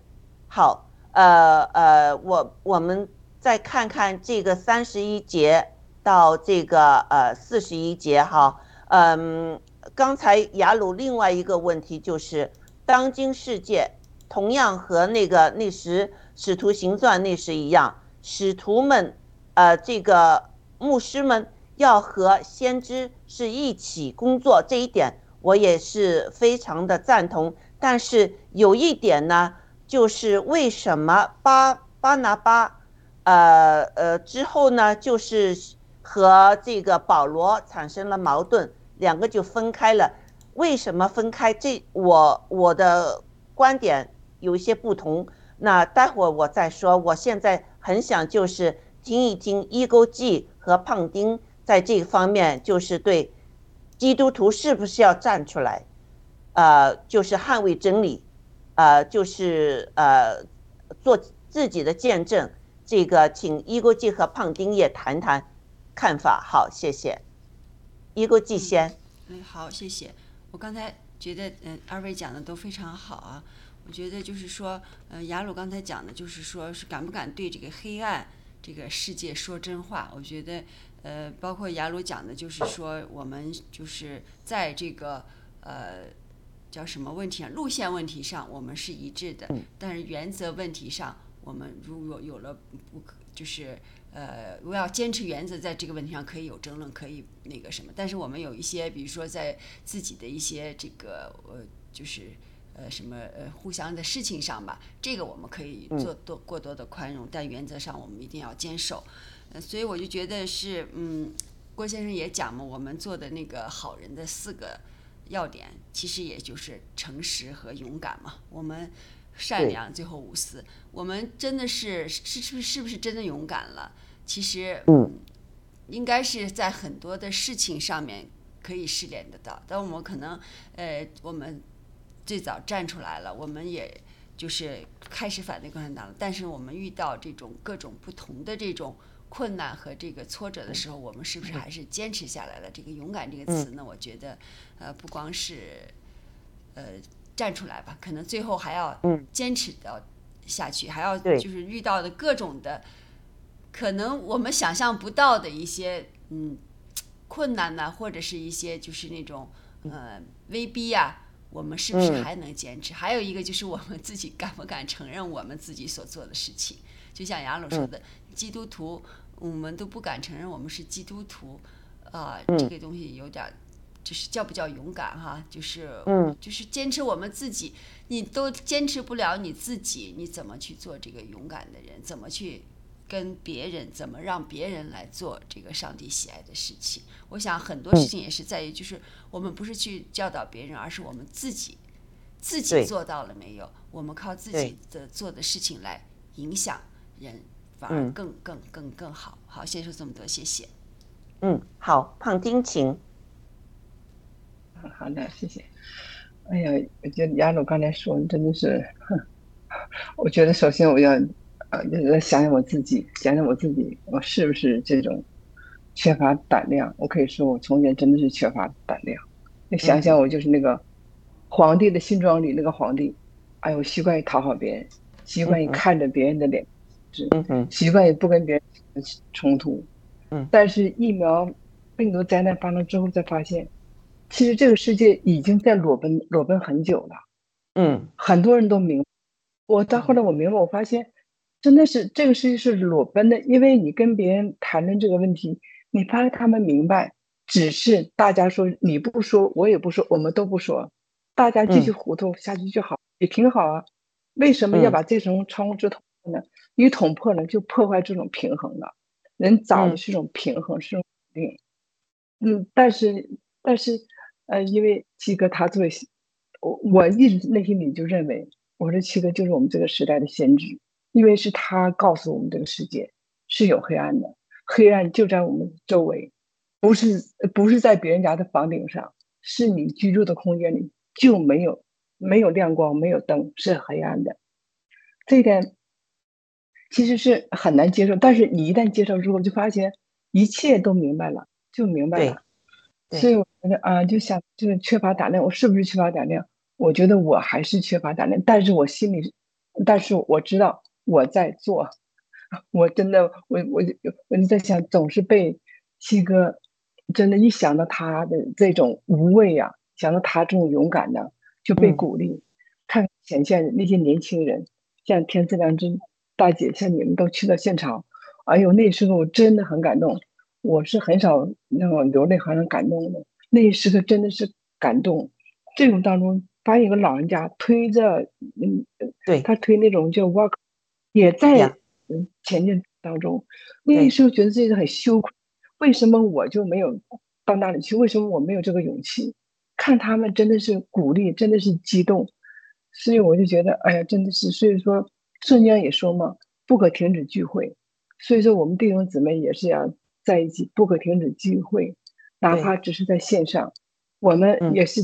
S2: 好，呃呃，我我们再看看这个三十一节到这个呃四十一节哈。嗯，刚才雅鲁另外一个问题就是，当今世界同样和那个那时使徒行传那时一样，使徒们，呃，这个牧师们。要和先知是一起工作，这一点我也是非常的赞同。但是有一点呢，就是为什么巴巴拿巴，呃呃之后呢，就是和这个保罗产生了矛盾，两个就分开了。为什么分开？这我我的观点有一些不同。那待会儿我再说。我现在很想就是听一听伊勾记和胖丁。在这方面，就是对基督徒是不是要站出来，呃，就是捍卫真理，呃，就是呃，做自己的见证。这个，请伊国际和胖丁也谈谈看法。好，谢谢。伊国际先。
S4: 嗯，好，谢谢。我刚才觉得，嗯，二位讲的都非常好啊。我觉得就是说，嗯，雅鲁刚才讲的，就是说是敢不敢对这个黑暗这个世界说真话。我觉得。呃，包括雅鲁讲的，就是说我们就是在这个呃叫什么问题上，路线问题上我们是一致的，但是原则问题上，我们如果有了不可就是呃，我要坚持原则，在这个问题上可以有争论，可以那个什么，但是我们有一些，比如说在自己的一些这个呃就是呃什么呃互相的事情上吧，这个我们可以做多过多的宽容，但原则上我们一定要坚守。呃，所以我就觉得是，嗯，郭先生也讲嘛，我们做的那个好人的四个要点，其实也就是诚实和勇敢嘛。我们善良，最后无私。我们真的是是是是不是真的勇敢了？其实，嗯，应该是在很多的事情上面可以试炼得到。但我们可能，呃，我们最早站出来了，我们也就是开始反对共产党了。但是我们遇到这种各种不同的这种。困难和这个挫折的时候，我们是不是还是坚持下来了？这个“勇敢”这个词呢？我觉得，呃，不光是，呃，站出来吧，可能最后还要坚持到下去，还要就是遇到的各种的，可能我们想象不到的一些嗯困难呢，或者是一些就是那种呃威逼呀，我们是不是还能坚持？还有一个就是我们自己敢不敢承认我们自己所做的事情？就像杨鲁说的，基督徒。我们都不敢承认我们是基督徒，啊、
S2: 嗯
S4: 这个东西有点，就是叫不叫勇敢哈？就是
S2: 嗯
S4: 就是坚持我们自己，你都坚持不了你自己，你怎么去做这个勇敢的人？怎么去跟别人？怎么让别人来做这个上帝喜爱的事情？我想很多事
S2: 嗯
S4: 情也是在于，就是我们不是去教导别人，而是我们自己自己做到了没有？我们靠自己的做的事情来影响人，反而
S2: 嗯
S4: 更更更更好。好，先说这么多，谢谢。
S2: 嗯，好，胖丁请。
S5: 好的，谢谢。哎呀，我觉得亚鲁刚才说的真的是，哼我觉得首先我要，呃，就是想想我自己，想想我自己，我是不是这种缺乏胆量？我可以说，我从前真的是缺乏胆量。你想想，我就是那个皇帝的新装里那个皇帝，哎呦，习惯于讨好别人，习惯于看着别人的脸，是
S2: 嗯哼，
S5: 习惯也不跟别人冲突。
S2: 嗯
S5: 但是疫苗病毒灾难发生之后，才发现，其实这个世界已经在裸奔裸奔很久了。
S2: 嗯
S5: 很多人都明白，我到后来我明白，我发现真的是这个世界是裸奔的，因为你跟别人谈论这个问题，你发现他们明白，只是大家说你不说，我也不说，我们都不说，大家继续
S2: 嗯
S5: 糊涂下去就好，也挺好啊。为什么要
S2: 嗯
S5: 把这层窗户纸捅破呢？一捅破了就破坏这种平衡了。人找的
S2: 嗯
S5: 是一种平衡，是一种稳定。嗯，但是但是呃，因为七哥他作为我我一直内心里就认为，我说七哥就是我们这个时代的先知，因为是他告诉我们这个世界是有黑暗的，黑暗就在我们周围，不是不是在别人家的房顶上，是你居住的空间里就没有没有亮光，没有灯，是黑暗的。这一点其实是很难接受，但是你一旦接受之后，就发现一切都明白了，就明白了。所以我觉得啊，就想就是缺乏胆量，我是不是缺乏胆量？我觉得我还是缺乏胆量，但是我心里，但是我知道我在做，我真的，我我就我就在想，总是被七哥，真的，一想到他的这种无畏呀、想到他这种勇敢呢，就被
S2: 嗯
S5: 鼓励。看前线那些年轻人，像天赐良知大姐，像你们都去到现场，哎呦，那时候我真的很感动。我是很少那种流泪好像感动的，那一时刻真的是感动。这种当中，发现有个老人家推着，嗯，
S2: 对
S5: 他推那种叫 walk，也在前进当中。那时候觉得自己很羞愧，为什么我就没有到那里去？为什么我没有这个勇气？看他们真的是鼓励，真的是激动，所以我就觉得，哎呀，真的是，所以说圣经也说嘛，不可停止聚会。所以说，我们弟兄姊妹也是要在一起，不可停止聚会，哪怕只是在线上，我们
S2: 嗯
S5: 也是，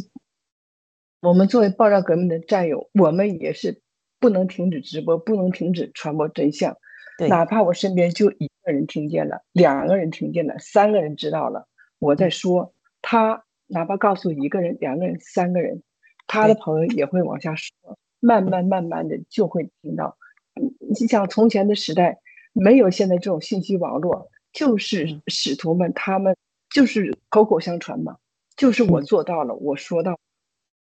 S5: 我们作为爆料革命的战友，我们也是不能停止直播，不能停止传播真相。
S2: 对
S5: 哪怕我身边就一个人听见了，两个人听见了，三个人知道了，我在说，他哪怕告诉一个人、两个人、三个人，他的朋友也会往下说，慢慢慢慢的就会听到。嗯你想从前的时代，没有现在这种信息网络，就是
S2: 嗯。
S5: 使徒们他们就是口口相传嘛，就是我
S2: 嗯。
S5: 做到了，我说到，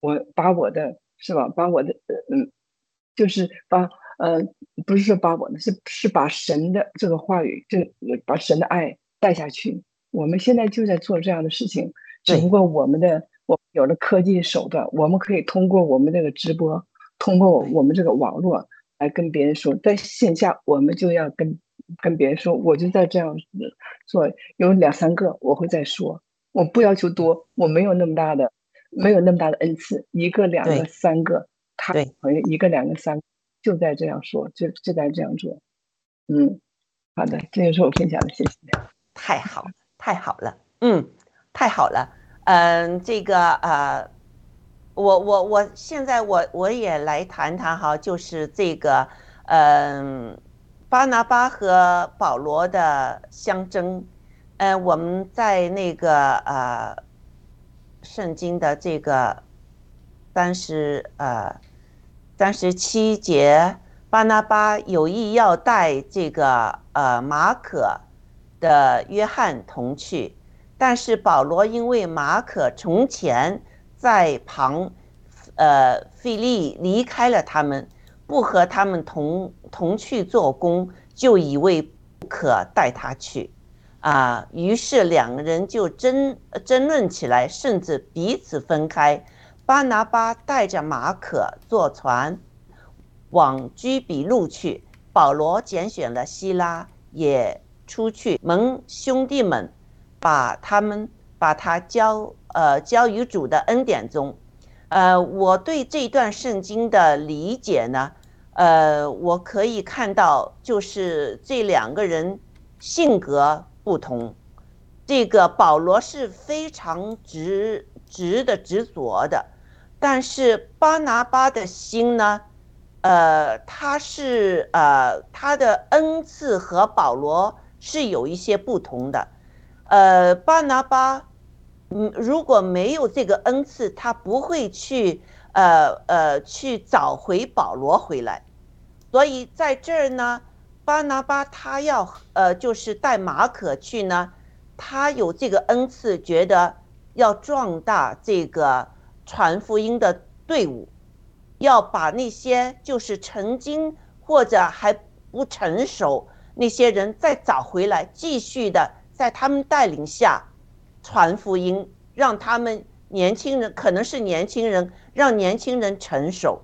S5: 我把我的是吧，把我的呃嗯，就是把呃不是说把我的是是把神的这个话语，这把神的爱带下去。我们现在就在做这样的事情，只不过我们的我有了科技手段，我们可以通过我们这个直播，通过我们这个网络来跟别人说，在线下我们就要跟跟别人说，我就在这样子做，有两三个我会再说，我不要求多，我没有那么大的没有那么大的恩赐，一个两个三个，他
S2: 对
S5: 朋友一个两个三个，就在这样说，就就在这样做，嗯，好的，这就是我分享的，谢谢。
S2: 太好了，太好了，嗯，太好了，嗯，这个呃，我我我现在我我也来谈谈哈，就是这个嗯，巴拿巴和保罗的相争，嗯，我们在那个呃圣经的这个三十呃三十七节，巴拿巴有意要带这个呃马可。的约翰同去，但是保罗因为马可从前在旁，呃，费利离开了他们，不和他们同同去做工，就以为可带他去。啊，于是两个人就争争论起来，甚至彼此分开。巴拿巴带着马可坐船往居比路去，保罗拣选了希拉，也出去蒙兄弟们把他们把他交呃交于主的恩典中。呃，我对这段圣经的理解呢，呃，我可以看到就是这两个人性格不同，这个保罗是非常执执的执着的。但是巴拿巴的心呢，呃，他是呃他的恩赐和保罗是有一些不同的，呃，巴拿巴，嗯，如果没有这个恩赐，他不会去呃呃去找回保罗回来，所以在这儿呢，巴拿巴他要呃就是带马可去呢，他有这个恩赐，觉得要壮大这个。传福音的队伍，要把那些就是曾经或者还不成熟那些人再找回来，继续的在他们带领下传福音，让他们年轻人可能是年轻人，让年轻人成熟。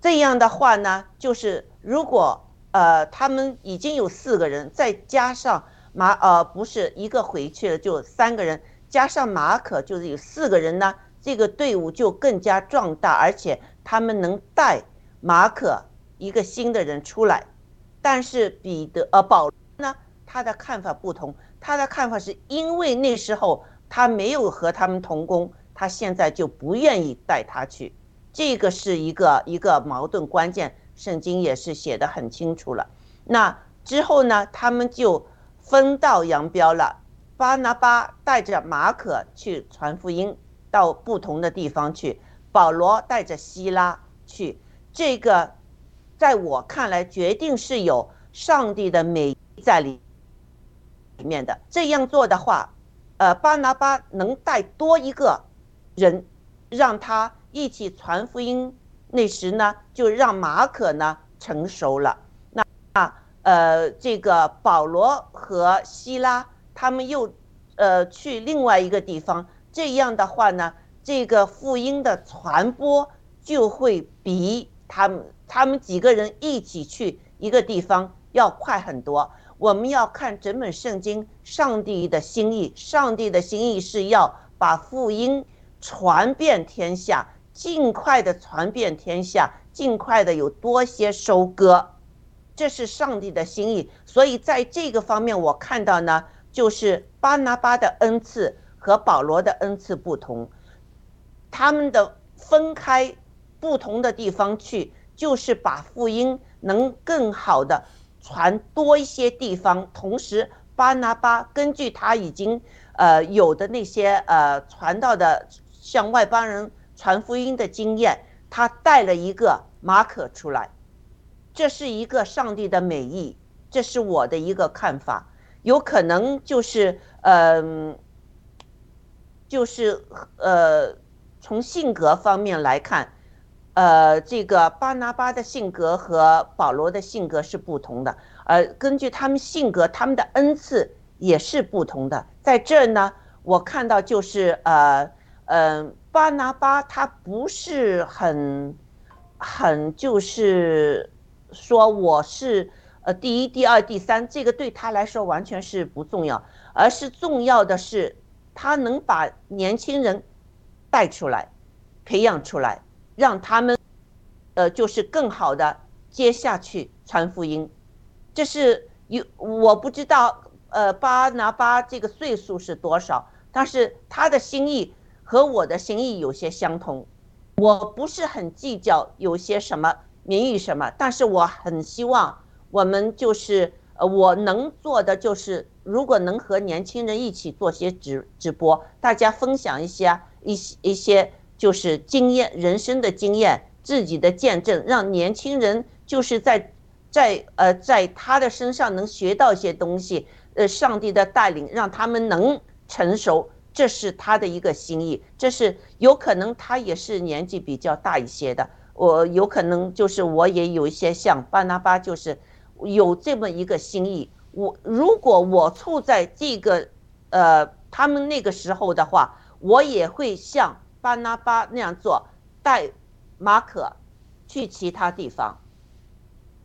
S2: 这样的话呢，就是如果呃他们已经有四个人，再加上马呃不是一个回去了就三个人，加上马可就是有四个人呢。这个队伍就更加壮大，而且他们能带马可一个新的人出来。但是彼得呃保罗呢，他的看法不同，他的看法是因为那时候他没有和他们同工，他现在就不愿意带他去。这个是一个一个矛盾关键，圣经也是写的很清楚了。那之后呢，他们就分道扬镳了。巴拿巴带着马可去传福音。到不同的地方去，保罗带着希拉去，这个在我看来，决定是有上帝的美在里里面的。这样做的话，呃，巴拿巴能带多一个人，让他一起传福音。那时呢，就让马可呢成熟了。那啊，呃，这个保罗和希拉他们又呃去另外一个地方。这样的话呢，这个福音的传播就会比他们他们几个人一起去一个地方要快很多。我们要看整本圣经，上帝的心意，上帝的心意是要把福音传遍天下，尽快的传遍天下，尽快的有多些收割，这是上帝的心意。所以在这个方面，我看到呢，就是巴拿巴的恩赐。和保罗的恩赐不同，他们的分开不同的地方去，就是把福音能更好的传多一些地方。同时，巴拿巴根据他已经呃有的那些呃传道的向外邦人传福音的经验，他带了一个马可出来，这是一个上帝的美意，这是我的一个看法。有可能就是嗯。就是呃，从性格方面来看，呃，这个巴拿巴的性格和保罗的性格是不同的，而根据他们性格，他们的恩赐也是不同的。在这儿呢，我看到就是呃，嗯，巴拿巴他不是很很就是说我是呃第一、第二、第三，这个对他来说完全是不重要，而是重要的是。他能把年轻人带出来，培养出来，让他们，呃，就是更好的接下去传福音。这是有我不知道，呃，巴拿巴这个岁数是多少，但是他的心意和我的心意有些相同。我不是很计较有些什么名誉什么，但是我很希望我们就是。呃，我能做的就是，如果能和年轻人一起做些直直播，大家分享一些一些一些就是经验、人生的经验、自己的见证，让年轻人就是在在呃在他的身上能学到一些东西，呃，上帝的带领让他们能成熟，这是他的一个心意。这是有可能他也是年纪比较大一些的，我有可能就是我也有一些像巴拿巴就是。有这么一个心意，我如果我处在这个呃他们那个时候的话，我也会像巴拿巴那样做，带马可去其他地方，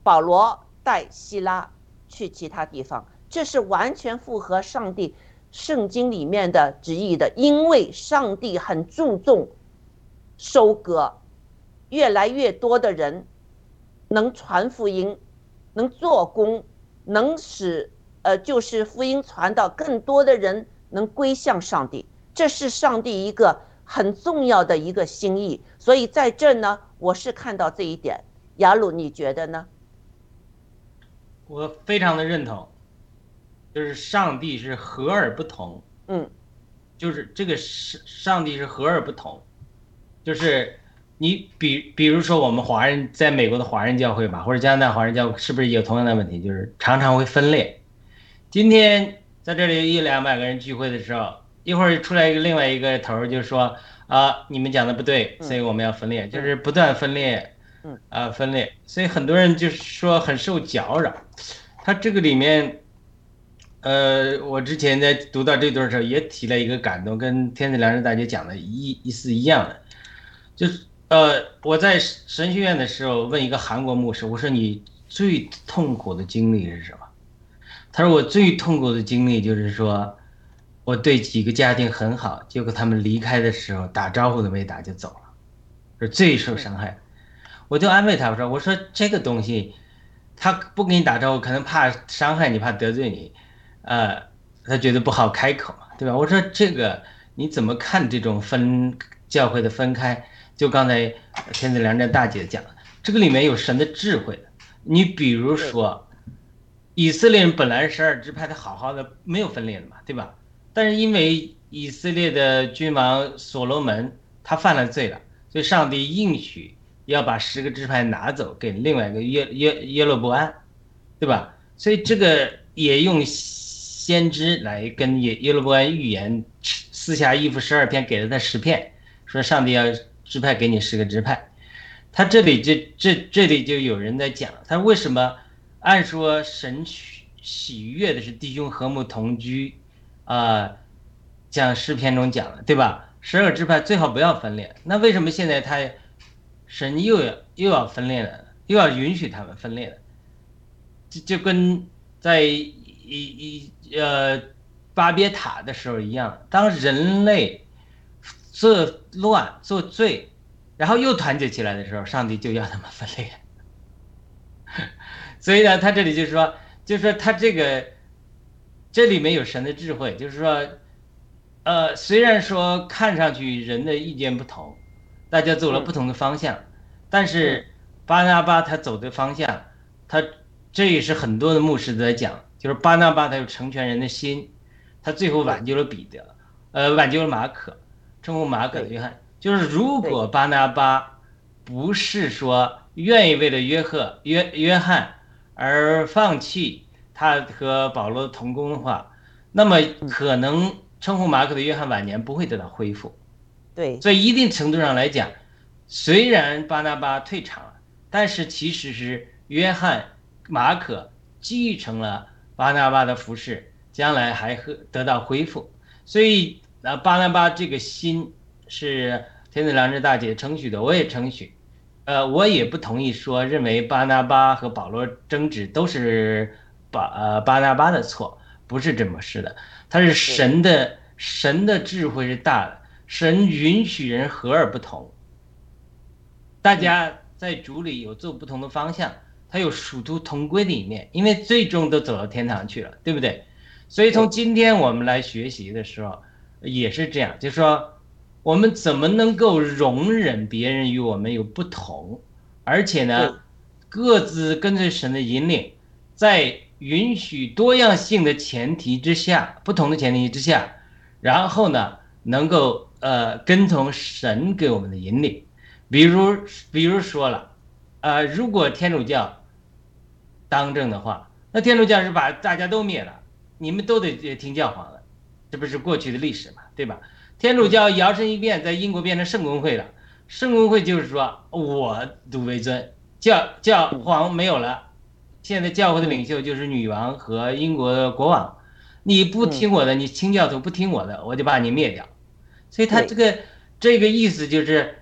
S2: 保罗带希拉去其他地方，这是完全符合上帝圣经里面的旨意的，因为上帝很注重收割，越来越多的人能传福音，能做工，能使呃就是福音传到更多的人能归向上帝，这是上帝一个很重要的一个心意。所以在这呢，我是看到这一点。雅鲁，你觉得呢？
S3: 我非常的认同，就是上帝是和而不同，
S2: 嗯，
S3: 就是这个是上帝是和而不同，就是你比比如说我们华人在美国的华人教会吧，或者加拿大华人教会，是不是也有同样的问题？就是常常会分裂。今天在这里一两百个人聚会的时候，一会儿出来一个另外一个头儿就说啊，你们讲的不对，所以我们要分裂，就是不断分裂，
S2: 嗯
S3: 啊分裂，所以很多人就是说很受搅扰。他这个里面，呃，我之前在读到这段的时候也提了一个感动，跟天子良知大姐讲的一一是一样的，就是呃，我在神学院的时候问一个韩国牧师，我说你最痛苦的经历是什么？他说我最痛苦的经历就是说，我对几个家庭很好，结果他们离开的时候打招呼都没打就走了，是最受伤害的。我就安慰他，我说我说这个东西。他不跟你打招呼，可能怕伤害你，怕得罪你，呃，他觉得不好开口，对吧？我说这个你怎么看这种分教会的分开？就刚才天子良知大姐讲，这个里面有神的智慧的。你比如说，以色列人本来是十二支派，他好好的没有分裂的嘛，对吧？但是因为以色列的君王所罗门他犯了罪了，所以上帝应许。要把十个支派拿走，给另外一个耶耶耶罗伯安，对吧？所以这个也用先知来跟耶耶罗伯安预言，四下一夫十二篇，给了他十片，说上帝要支派给你十个支派。他这里就这这里就有人在讲，他为什么按说神喜悦的是弟兄和睦同居，啊，讲诗篇中讲了，对吧？十二支派最好不要分裂，那为什么现在他？神又要又要分裂了，又要允许他们分裂了，就就跟在一一呃巴别塔的时候一样，当人类作乱作罪，然后又团结起来的时候，上帝就要他们分裂。所以呢，他这里就是说，就是说他这个这里面有神的智慧，就是说，呃，虽然说看上去人的意见不同。大家走了不同的方向，但是巴拿巴他走的方向，他这也是很多的牧师在讲，就是巴拿巴他有成全人的心，他最后挽救了彼得，呃，挽救了马可，称呼马可的约翰。就是如果巴拿巴不是说愿意为了约赫约约翰而放弃他和保罗同工的话，那么可能称呼马可的约翰晚年不会得到恢复。
S2: 对，
S3: 所以一定程度上来讲，虽然巴拿巴退场了，但是其实是约翰、马可继承了巴拿巴的服饰，将来还会得到恢复。所以啊，巴拿巴这个心是天子良知大姐称许的，我也称许。呃，我也不同意说认为巴拿巴和保罗争执都是巴呃巴拿巴的错，不是这么是的，他是神的神的智慧是大的。神允许人和而不同，大家在主里有做不同的方向，他有殊途同归的一面，因为最终都走到天堂去了，对不对？所以从今天我们来学习的时候，也是这样，就是说，我们怎么能够容忍别人与我们有不同，而且呢，各自跟随神的引领，在允许多样性的前提之下，不同的前提之下，然后呢，能够。呃，跟从神给我们的引领，比如，比如说了，呃，如果天主教当政的话，那天主教是把大家都灭了，你们都得听教皇的，这不是过去的历史嘛，对吧？天主教摇身一变，在英国变成圣公会了，圣公会就是说我独为尊，教教皇没有了，现在教会的领袖就是女王和英国的国王，你不听我的，你清教徒不听我的，我就把你灭掉。所以他这个这个意思就是，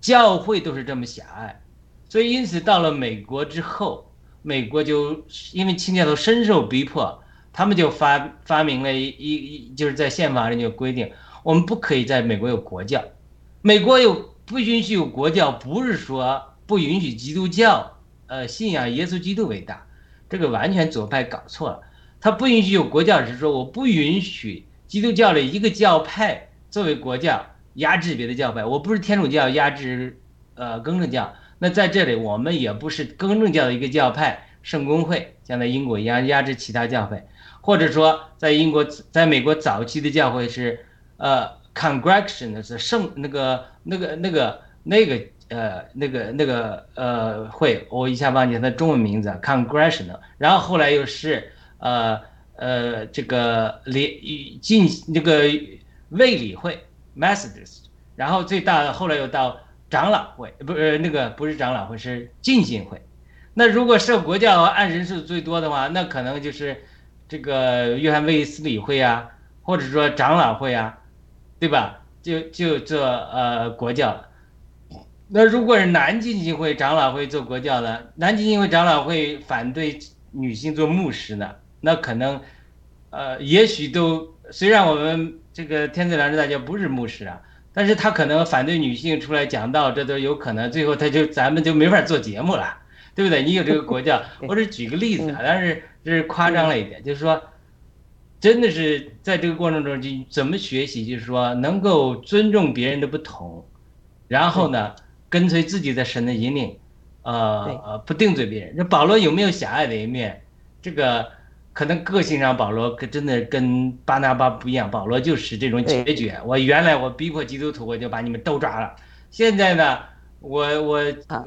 S3: 教会都是这么狭隘，所以因此到了美国之后，美国就因为清教徒深受逼迫，他们就发发明了一一一就是在宪法里就规定，我们不可以在美国有国教，美国有不允许有国教，不是说不允许基督教呃信仰耶稣基督为大，这个完全左派搞错了。他不允许有国教，是说我不允许基督教的一个教派作为国教压制别的教派。我不是天主教压制呃更正教，那在这里我们也不是更正教的一个教派圣公会，像在英国一样压制其他教会，或者说在英国在美国早期的教会是呃 congregation 是圣那个那个那个那个呃那个那个呃会，我一下忘记它中文名字 congressional，然后后来又是。呃呃，这个联进那个卫理会 Methodist，然后最大的后来又到长老会，不是那个不是长老会是浸信会。那如果设国教按人数最多的话，那可能就是这个约翰卫斯理会啊，或者说长老会啊，对吧？就就做呃国教。那如果是南浸信会长老会做国教的，南浸信会长老会反对女性做牧师呢？那可能，呃，也许都虽然我们这个天赐良知大教不是牧师啊，但是他可能反对女性出来讲道，这都有可能。最后他就咱们就没法做节目了，对不对？你有这个国教，我只举个例子啊，但是这是夸张了一点，就是说，真的是在这个过程中就怎么学习，就是说能够尊重别人的不同，然后呢，跟随自己的神的引领，呃呃，不定罪别人。那保罗有没有狭隘的一面？这个。可能个性上，保罗可真的跟巴拿巴不一样。保罗就是这种决绝。我原来我逼迫基督徒，我就把你们都抓了。现在呢，我我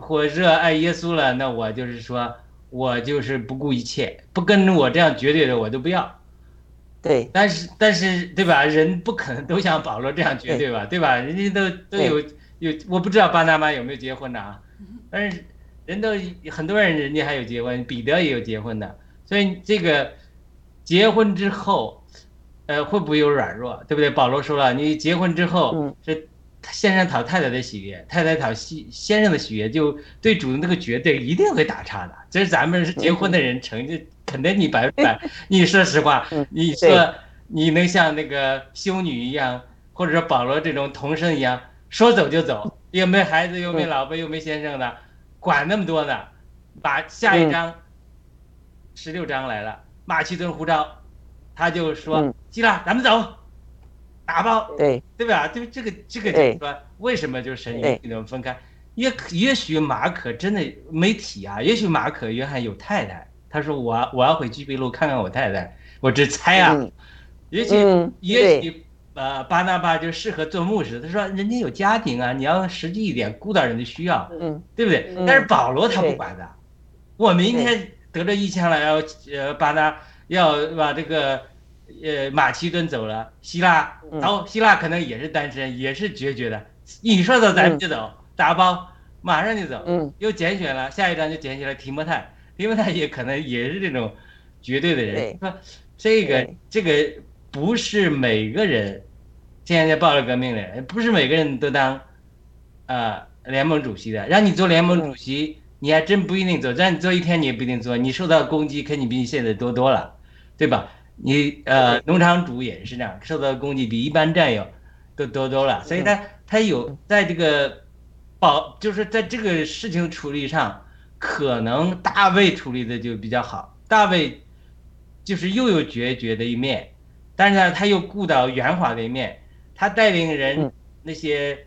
S3: 我热爱耶稣了，那我就是说，我就是不顾一切，不跟我这样绝对的我都不要。
S2: 对。
S3: 但是但是对吧？人不可能都像保罗这样绝对吧？对吧？人家都都有有，我不知道巴拿马有没有结婚的啊？但是人都很多人，人家还有结婚，彼得也有结婚的。所以这个结婚之后，呃，会不会有软弱，对不对？保罗说了，你结婚之后是先生讨太太的喜悦，太太讨先先生的喜悦，就对主的那个绝对一定会打岔的。这是咱们是结婚的人成就肯定你百分百。你说实话，你说你能像那个修女一样，或者说保罗这种童生一样，说走就走，又没孩子，又没老婆，又没先生的，管那么多呢？把下一章。十六章来了，马其顿呼召，他就说：“希拉，咱们走，打包，
S2: 对
S3: 对吧？就这个这个就是说，为什么就是神与你们分开？也也许马可真的没提啊，也许马可约翰有太太，他说我我要回居比路看看我太太，我只猜啊，也许也许呃巴拿巴就适合做牧师，他说人家有家庭啊，你要实际一点，顾到人的需要，
S2: 嗯，
S3: 对不对？但是保罗他不管的，我明天。得着一枪了，要呃巴拿要把这个呃马其顿走了，希腊然后，希腊可能也是单身，也是决绝的。你说走咱们就走，打包马上就走。
S2: 嗯，
S3: 又拣选了，下一张就拣选了提莫泰，提莫泰也可能也是这种绝对的人。说这个这个不是每个人，现在报了革命的，不是每个人都当呃联盟主席的，让你做联盟主席。你还真不一定做，让你做一天你也不一定做，你受到攻击肯定比你现在多多了，对吧？你呃，农场主也是这样，受到攻击比一般战友都多多了，所以他他有在这个保，就是在这个事情处理上，可能大卫处理的就比较好。大卫就是又有决绝的一面，但是呢，他又顾到圆滑的一面，他带领人那些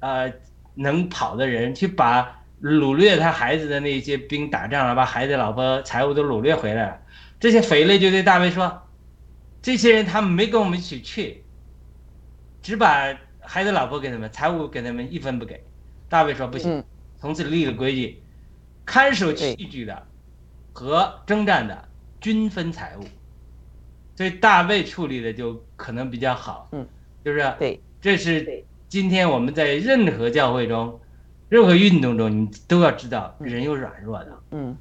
S3: 呃能跑的人去把。掳掠他孩子的那些兵打仗了，把孩子、老婆、财物都掳掠回来了。这些匪类就对大卫说：“这些人他们没跟我们一起去，只把孩子、老婆给他们，财物给他们一分不给。”大卫说：“不行，从此立了规矩，看守器具的和征战的均分财物。”所以大卫处理的就可能比较好，
S2: 嗯，
S3: 是不是？
S2: 对，
S3: 这是今天我们在任何教会中。任何运动中，你都要知道人有软弱的，
S2: 嗯，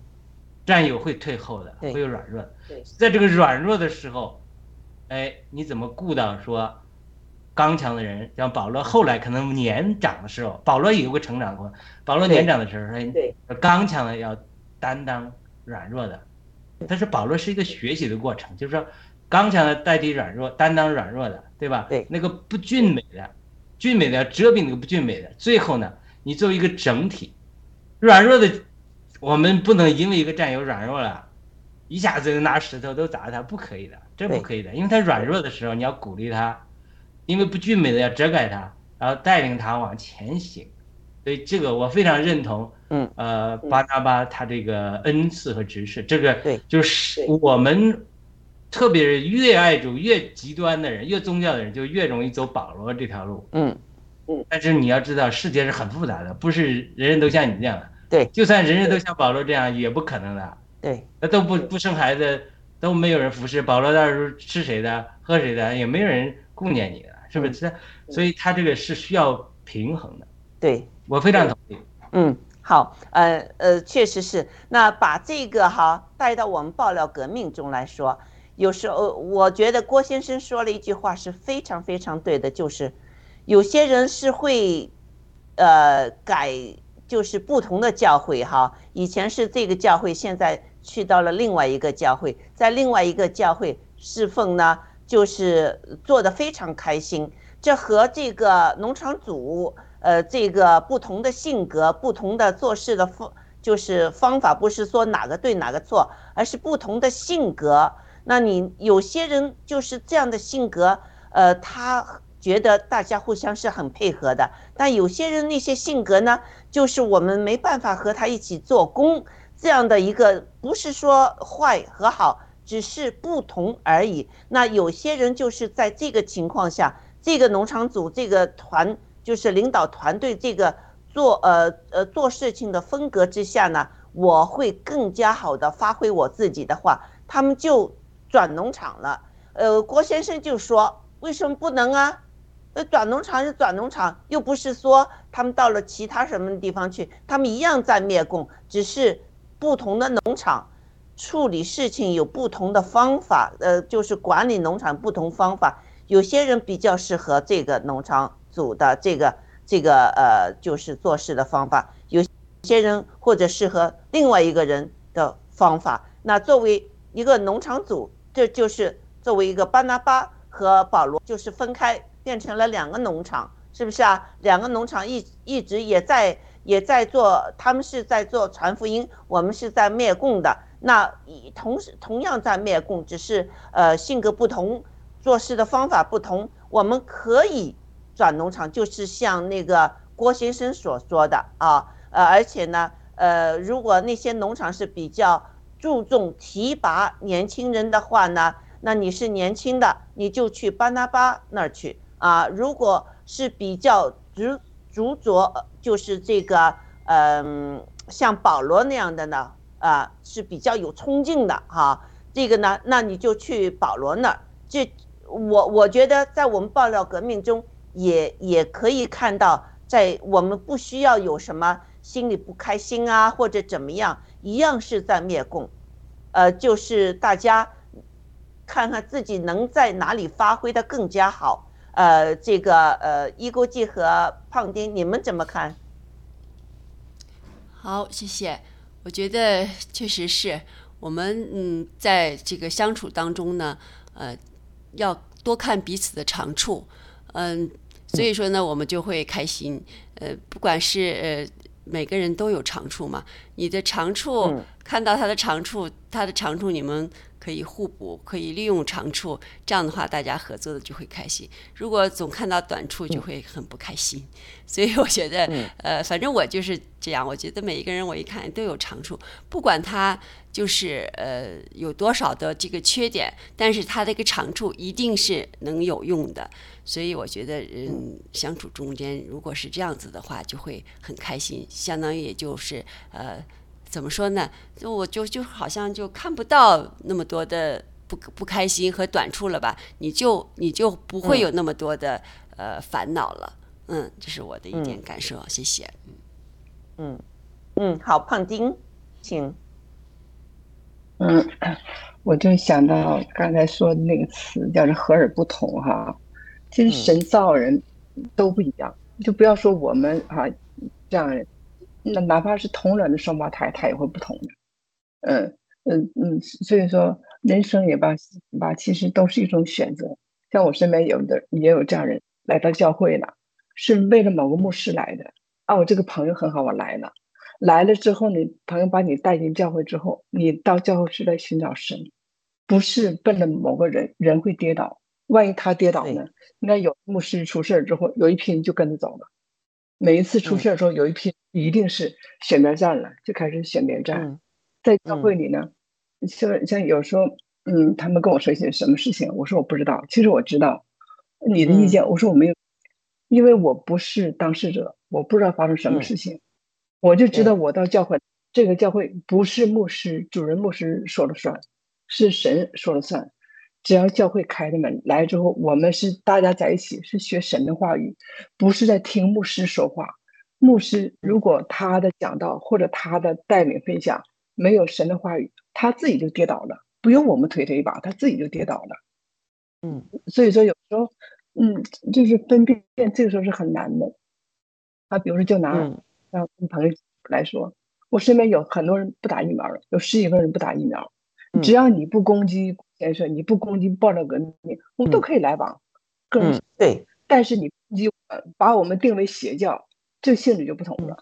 S3: 战友会退后的，会有软弱的。
S2: 对
S3: 在这个软弱的时候，哎，你怎么顾到说刚强的人？像保罗后来可能年长的时候，保罗也有个成长过。保罗年长的时候，哎
S2: 对，
S3: 刚强的要担当软弱的。但是保罗是一个学习的过程，就是说刚强的代替软弱，担当软弱的，对吧？
S2: 对。
S3: 那个不俊美的，俊美的要遮蔽那个不俊美的。最后呢，你作为一个整体，软弱的，我们不能因为一个战友软弱了，一下子就拿石头都砸他，不可以的，这不可以的，因为他软弱的时候，你要鼓励他，因为不俊美的要遮盖他，然后带领他往前行。所以这个我非常认同，
S2: 嗯，
S3: 呃，巴拿巴他这个恩赐和执事，这个
S2: 对。
S3: 就是我们，特别是越爱主、越极端的人、越宗教的人，就越容易走保罗这条路。
S2: 嗯
S3: 嗯，但是你要知道，世界是很复杂的，不是人人都像你这样的。
S2: 对，
S3: 就算人人都像保罗这样，也不可能的。
S2: 对，
S3: 那都不不生孩子，都没有人服侍。保罗到时候吃谁的、喝谁的，也没有人顾念你的，是不是？所以他这个是需要平衡的。
S2: 对，
S3: 我非常同意。
S2: 嗯，好，呃呃，确实是。那把这个哈带到我们爆料革命中来说，有时候我觉得郭先生说了一句话是非常非常对的，就是有些人是会呃改，就是不同的教会哈，以前是这个教会，现在去到了另外一个教会，在另外一个教会侍奉呢，就是做得非常开心。这和这个农场主。呃，这个不同的性格，不同的做事的方，就是方法，不是说哪个对哪个错，而是不同的性格。那你有些人就是这样的性格，呃，他觉得大家互相是很配合的，但有些人那些性格呢，就是我们没办法和他一起做工，这样的一个不是说坏和好，只是不同而已。那有些人就是在这个情况下，这个农场主这个团。就是领导团队这个做呃呃做事情的风格之下呢，我会更加好的发挥我自己的话，他们就转农场了。呃，郭先生就说为什么不能啊？呃，转农场是转农场，又不是说他们到了其他什么地方去，他们一样在灭共，只是不同的农场处理事情有不同的方法，呃，就是管理农场不同方法，有些人比较适合这个农场。组的这个这个呃，就是做事的方法，有些人或者适合另外一个人的方法。那作为一个农场组，这就是作为一个巴拿巴和保罗，就是分开变成了两个农场，是不是啊？两个农场一一直也在也在做，他们是在做传福音，我们是在灭共的。那同时同样在灭共，只是呃性格不同，做事的方法不同，我们可以。转农场就是像那个郭先生所说的啊，呃，而且呢，呃，如果那些农场是比较注重提拔年轻人的话呢，那你是年轻的，你就去巴拿巴那儿去啊。如果是比较执执着，就是这个，嗯，像保罗那样的呢，啊，是比较有冲劲的哈。这个呢，那你就去保罗那儿。这我我觉得在我们爆料革命中。也也可以看到，在我们不需要有什么心里不开心啊，或者怎么样，一样是在灭共，呃，就是大家看看自己能在哪里发挥的更加好。呃，这个呃，一锅记和胖丁，你们怎么看？
S4: 好，谢谢。我觉得确实是我们嗯，在这个相处当中呢，呃，要多看彼此的长处。嗯，所以说呢，我们就会开心。呃，不管是呃，每个人都有长处嘛，你的长处看到他的长处，他的长处你们可以互补，可以利用长处，这样的话大家合作的就会开心。如果总看到短处，就会很不开心。所以我觉得，呃，反正我就是这样。我觉得每一个人我一看都有长处，不管他就是呃有多少的这个缺点，但是他这个长处一定是能有用的。所以我觉得，人，相处中间如果是这样子的话，就会很开心。相当于也就是呃，怎么说呢？就我就就好像就看不到那么多的不不开心和短处了吧？你就你就不会有那么多的、呃烦恼了。嗯，这是我的一点感受。谢谢。
S2: 嗯嗯，好，胖丁，请。
S5: 嗯，我就想到刚才说的那个词，叫做“和而不同”哈。其实神造人都不一样，就不要说我们啊这样人，那哪怕是同卵的双胞胎，他也会不同的。嗯嗯嗯，所以说人生也罢，吧，其实都是一种选择。像我身边有的也有这样人来到教会了，是为了某个牧师来的啊。我这个朋友很好，我来了。来了之后你，朋友把你带进教会之后，你到教会是来寻找神，不是奔着某个人。人会跌倒，万一他跌倒呢？那有牧师出事之后，有一批人就跟着走了。每一次出事的时候，有一批一定是选边站了，就开始选边站。在教会里呢，像像有时候，嗯，他们跟我说一些什么事情，我说我不知道。其实我知道你的意见，我说我没有，因为我不是当事者，我不知道发生什么事情。我就知道，我到教会，这个教会不是牧师、主任牧师说了算，是神说了算。只要教会开的门来之后，我们是大家在一起，是学神的话语，不是在听牧师说话。牧师如果他的讲道或者他的带领分享没有神的话语，他自己就跌倒了，不用我们推他一把，他自己就跌倒了。
S2: 嗯，
S5: 所以说有时候，嗯，就是分辨，这个时候是很难的。啊，比如说就拿。让朋友来说，我身边有很多人不打疫苗了，有十几个人不打疫苗。只要你不攻击先生，你不攻击爆料革命，我们都可以来往。个人
S2: 对，
S5: 但是你攻击我，把我们定为邪教，这性质就不同了，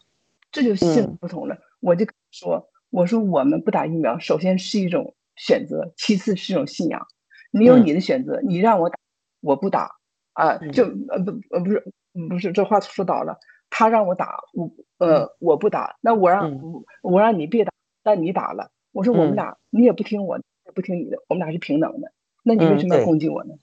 S5: 这就性质不同了。我就说，我说我们不打疫苗，首先是一种选择，其次是一种信仰。你有你的选择，你让我打，我不打啊，就呃不呃不是不是这话说倒了。他让我打，我呃我不打，那我让我让你别打，但你打了，我说我们俩你也不听我，也不听你的，我们俩是平等的，那你为什么要攻击我呢？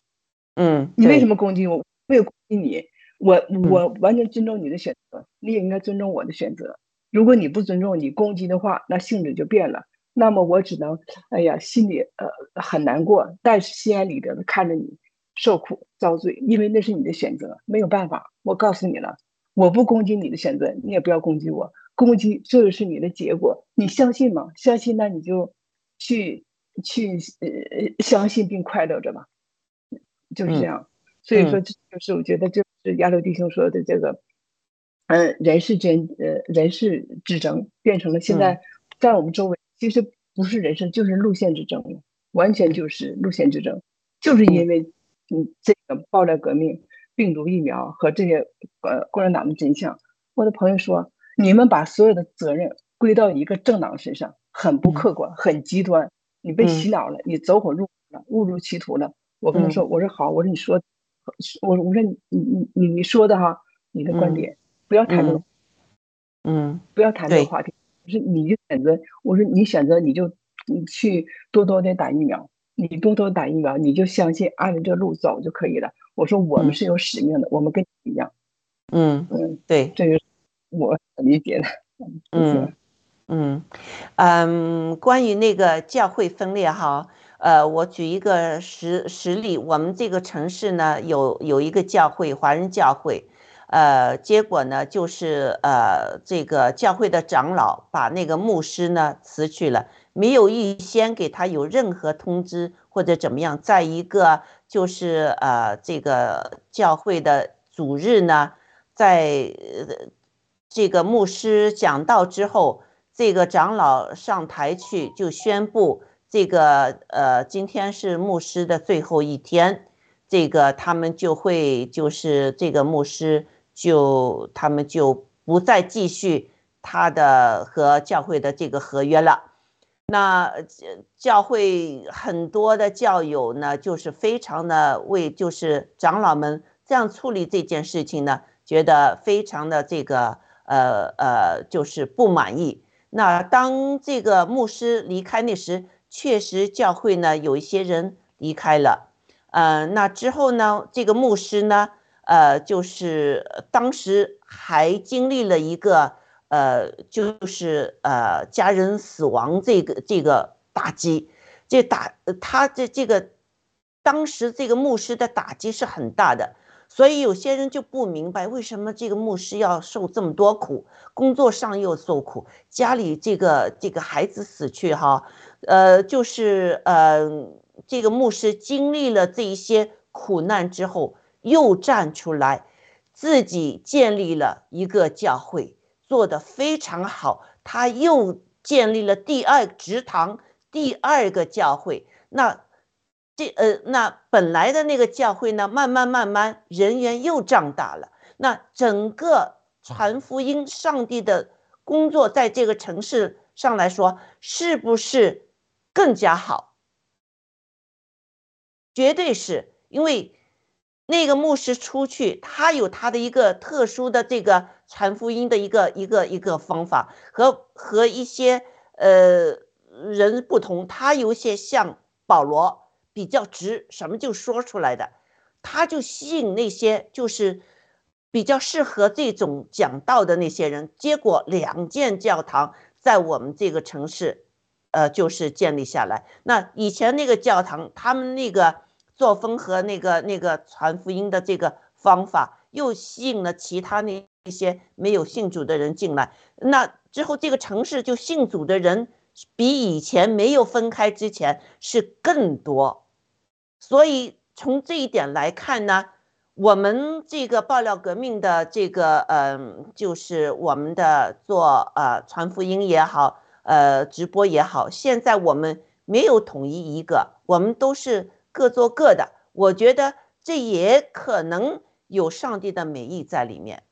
S2: 嗯，
S5: 你为什么攻击我？没有攻击你，我我完全尊重你的选择，你也应该尊重我的选择。如果你不尊重，你攻击的话，那性质就变了。那么我只能，哎呀，心里呃很难过，但是心安理得的看着你受苦遭罪，因为那是你的选择，没有办法。我告诉你了。我不攻击你的选择，你也不要攻击我。攻击这就是你的结果，你相信吗？相信那你就去去呃相信并快乐着吧，就是这样。所以说，这就是我觉得就是亚洲弟兄说的这个，嗯，人事争呃人事之争变成了现在在我们周围，其实不是人生，就是路线之争了，完全就是路线之争，就是因为嗯这个爆料革命。病毒疫苗和这些呃共产党的真相，我的朋友说，你们把所有的责任归到一个政党身上，很不客观，很极端。你被洗脑了，你走火入魔了，误入歧途了。我跟他说，我说好，我说你说，我我说你你你你说的哈，你的观点不要谈这个，
S2: 嗯，
S5: 不要谈这个话题。我说你就选择，我说你选择你就你去多多的打疫苗，你多多打疫苗，你就相信按着这个路走就可以了。我说我们是有使命的，我们跟你一样。
S2: 嗯
S5: 嗯，
S2: 对，
S5: 这个我理解的。
S2: 嗯嗯嗯，关于那个教会分裂哈，呃，我举一个实实例，我们这个城市呢有有一个教会，华人教会，呃，结果呢就是呃这个教会的长老把那个牧师呢辞去了，没有预先给他有任何通知或者怎么样，在一个。就是呃，这个教会的主日呢，在呃这个牧师讲道之后，这个长老上台去就宣布，这个呃，今天是牧师的最后一天，这个他们就会就是这个牧师就他们就不再继续他的和教会的这个合约了。那教会很多的教友呢，就是非常的为就是长老们这样处理这件事情呢，觉得非常的这个呃呃，就是不满意。那当这个牧师离开那时，确实教会呢有一些人离开了。呃，那之后呢，这个牧师呢，呃，就是当时还经历了一个。呃，就是呃，家人死亡这个这个打击，这打他这这个当时这个牧师的打击是很大的，所以有些人就不明白为什么这个牧师要受这么多苦，工作上又受苦，家里这个这个孩子死去哈，呃，就是呃，这个牧师经历了这一些苦难之后，又站出来，自己建立了一个教会，做得非常好。他又建立了第二职堂，第二个教会。那这呃，那本来的那个教会呢，慢慢慢慢人员又壮大了。那整个传福音、上帝的工作，在这个城市上来说，是不是更加好？绝对是因为那个牧师出去，他有他的一个特殊的这个传福音的一个一个一个方法，和和一些呃人不同，他有些像保罗比较直，什么就说出来的，他就吸引那些就是。比较适合这种讲道的那些人，结果两间教堂在我们这个城市，呃，就是建立下来。那以前那个教堂，他们那个作风和那个那个传福音的这个方法，又吸引了其他那一些没有信主的人进来。那之后，这个城市就信主的人比以前没有分开之前是更多。所以从这一点来看呢。我们这个爆料革命的这个，嗯，就是我们的做呃传福音也好，呃直播也好，现在我们没有统一一个，我们都是各做各的。我觉得这也可能有上帝的美意在里面，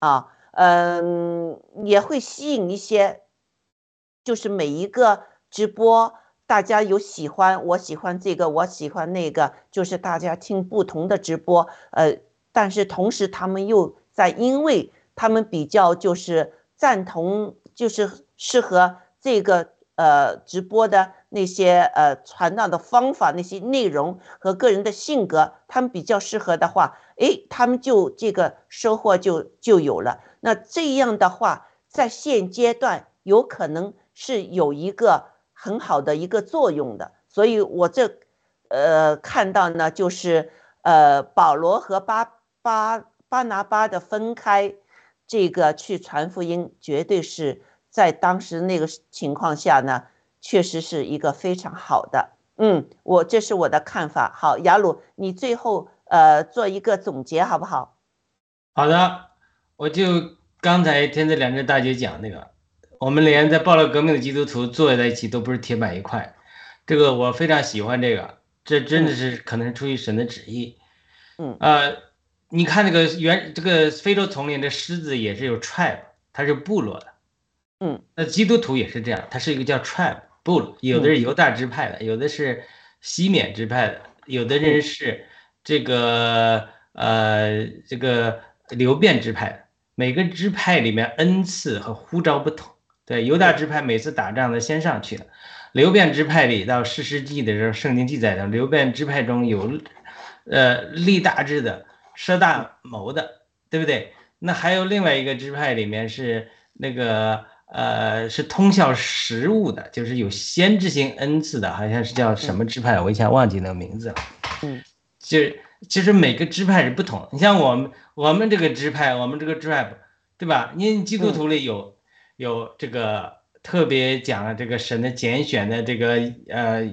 S2: 啊，嗯，也会吸引一些，就是每一个直播。大家有喜欢，我喜欢这个，我喜欢那个，就是大家听不同的直播，呃，但是同时他们又在，因为他们比较就是赞同，就是适合这个呃直播的那些呃传道的方法，那些内容和个人的性格，他们比较适合的话，哎，他们就这个收获就就有了。那这样的话，在现阶段有可能是有一个。很好的一个作用的，所以我这，呃，看到呢，就是呃，保罗和巴巴巴拿巴的分开，这个去传福音，绝对是在当时那个情况下呢，确实是一个非常好的。嗯，我这是我的看法。好，雅鲁，你最后呃做一个总结好不好？
S3: 好的，我就刚才听这两个大姐讲那个。我们连在暴乱革命的基督徒坐在一起都不是铁板一块，这个我非常喜欢这个，这真的是可能是出于神的旨意。
S2: 嗯，
S3: 呃，你看那个原这个非洲丛林的狮子也是有 tribe，它是部落的。
S2: 嗯，
S3: 那基督徒也是这样，它是一个叫 tribe 部落，有的是犹大支派的，有的是西缅支派的，有的人是这个呃这个流变支派的。每个支派里面恩赐和呼召不同。对犹大支派每次打仗的先上去了，流变支派里到四世纪的时候，圣经记载的流变支派中有，呃立大志的、设大谋的，对不对？那还有另外一个支派里面是那个呃是通晓实务的，就是有先知性恩赐的，好像是叫什么支派，我一下忘记那个名字了。
S2: 嗯，
S3: 就其实每个支派是不同。你像我们我们这个支派，我们这个 tribe，对吧？因为基督徒里有。有这个特别讲了这个神的拣选的这个呃，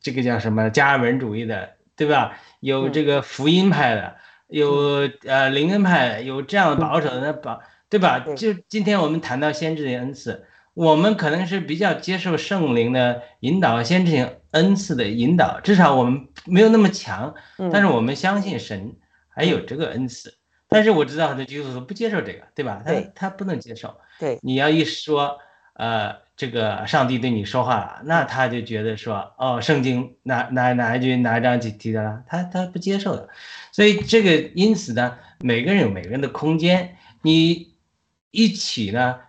S3: 这个叫什么加尔文主义的，对吧？有这个福音派的，有呃灵恩派，有这样保守的保，对吧？就今天我们谈到先知的恩赐，我们可能是比较接受圣灵的引导，先知性恩赐的引导，至少我们没有那么强，但是我们相信神还有这个恩赐。但是我知道很多基督徒不接受这个，对吧？他他不能接受。
S2: 对，
S3: 你要一说，呃，这个上帝对你说话了，那他就觉得说，哦，圣经哪哪哪一句哪一章几提的了，他他不接受的。所以这个因此呢，每个人有每个人的空间，你一起呢，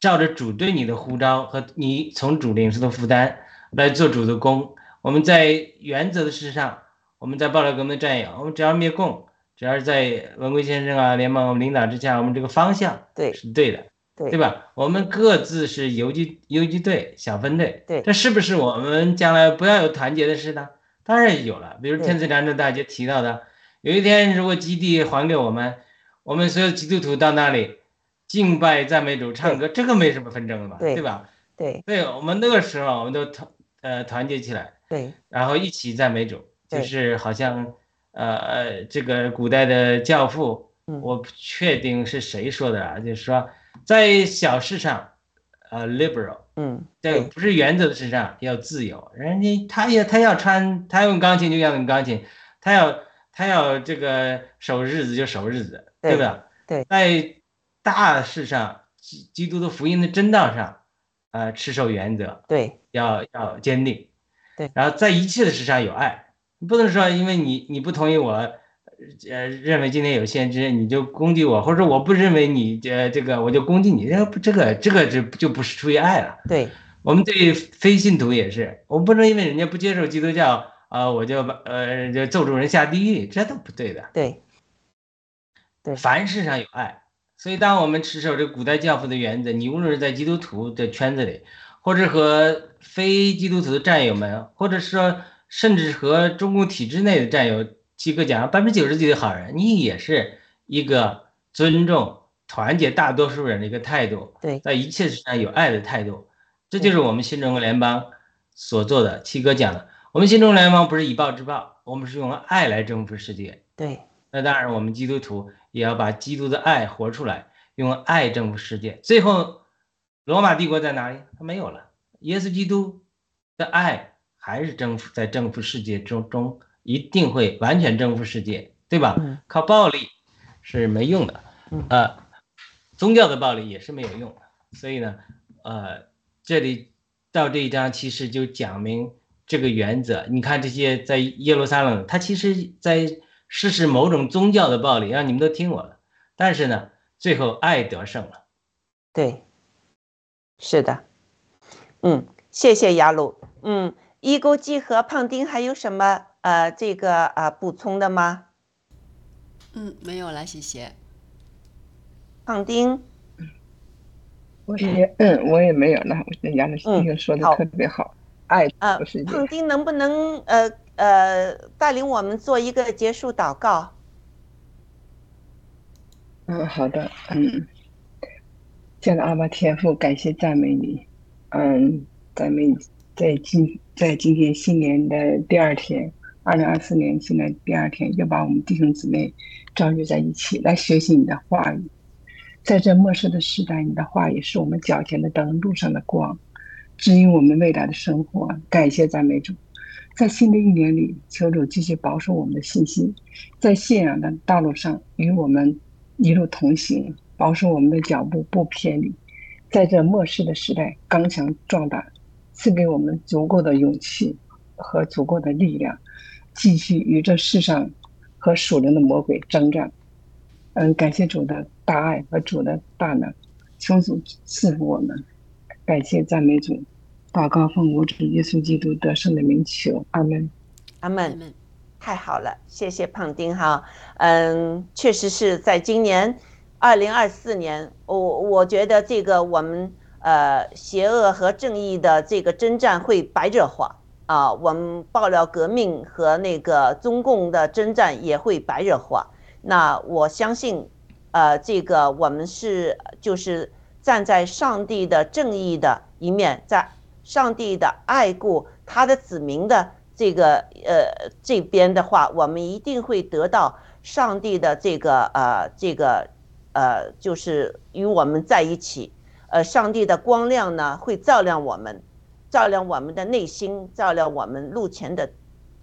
S3: 照着主对你的呼召和你从主领受的负担来做主的工。我们在原则的事上，我们在暴乱革命战友，我们只要灭共。只要是在文贵先生啊联盟领导之下，我们这个方向
S2: 对
S3: 是对的，
S2: 对
S3: 对吧？我们各自是游击游击队小分队，
S2: 对，
S3: 这是不是我们将来不要有团结的事呢？当然有了。比如天赐良知大姐提到的，有一天如果基地还给我们，我们所有基督徒到那里敬拜赞美主唱歌，这个没什么纷争了吧，对吧？
S2: 对，
S3: 对我们那个时候我们都团呃团结起来，
S2: 对
S3: 然后一起赞美主，就是好像呃呃这个古代的教父，
S2: 嗯
S3: 我不确定是谁说的啊，就是说在小事上，呃 liberal，
S2: 嗯
S3: 对，不是原则的事上要自由，人家他要他要穿，他用钢琴就要用钢琴，他要他要这个守日子就守日子，
S2: 对
S3: 对吧？
S2: 对
S3: 在大事上，基基督的福音的真道上，呃，持守原则，
S2: 对
S3: 要要坚定。
S2: 对
S3: 然后在一切的事上有爱，你不能说因为你你不同意我，呃，认为今天有先知你就攻击我，或者说我不认为你呃这个我就攻击你，这不这个这个就就不是出于爱了。
S2: 对
S3: 我们对非信徒也是，我们不能因为人家不接受基督教啊、我就把呃就咒住人下地狱，这都不对的。
S2: 对对
S3: 凡事上有爱，所以当我们持守这古代教父的原则，你无论是在基督徒的圈子里，或者和非基督徒的战友们，或者说甚至和中共体制内的战友，七哥讲百分之九十几的好人，你也是一个尊重、团结大多数人的一个态度，
S2: 对
S3: 在一切事上有爱的态度，这就是我们新中国联邦所做的。七哥讲的，我们新中国联邦不是以暴制暴，我们是用爱来征服世界。
S2: 对
S3: 那当然，我们基督徒也要把基督的爱活出来，用爱征服世界。最后，罗马帝国在哪里？它没有了。耶稣基督的爱还是征服在征服世界中中，一定会完全征服世界，对吧？
S2: 嗯
S3: 靠暴力是没用的，
S2: 嗯
S3: 呃，宗教的暴力也是没有用的。所以呢，呃，这里到这一章其实就讲明这个原则。你看这些在耶路撒冷，他其实在实施某种宗教的暴力，让你们都听我的。但是呢，最后爱得胜了。
S2: 对，是的，嗯，谢谢雅鲁，嗯，一钩鸡和胖丁还有什么呃这个啊、补充的吗？
S4: 嗯，没有了，谢谢。
S2: 胖丁，
S5: 我也嗯，我也没有了。人家的
S2: 嗯
S5: 弟兄说的特别好，爱
S2: 呃
S5: 不是，
S2: 胖丁能不能呃呃带领我们做一个结束祷告？
S5: 嗯，好的，嗯，亲爱的阿巴天父，感谢赞美你，嗯，咱们在今在今天新年的第二天，二零二四年新年第二天，又把我们弟兄姊妹召集在一起来学习你的话语。在这末世的时代，你的话语是我们脚前的灯，路上的光，指引我们未来的生活。感谢赞美主，在新的一年里，求主继续保守我们的信心，在信仰的道路上与我们一路同行，保守我们的脚步不偏离。在这末世的时代，刚强壮胆，赐给我们足够的勇气和足够的力量，继续与这世上和属灵的魔鬼征战。嗯，感谢主的大爱和主的大能，求主赐福我们。感谢赞美主，祷告奉我主耶稣基督得胜的名求，阿门。
S2: 阿门。太好了，谢谢胖丁哈。嗯，确实是在今年二零二四年，我我觉得这个我们呃邪恶和正义的这个征战会白热化啊，我们爆料革命和那个中共的征战也会白热化。那我相信，呃，这个我们是就是站在上帝的正义的一面，在上帝的爱顾他的子民的这个呃这边的话，我们一定会得到上帝的这个呃这个呃就是与我们在一起，呃，上帝的光亮呢会照亮我们，照亮我们的内心，照亮我们路前的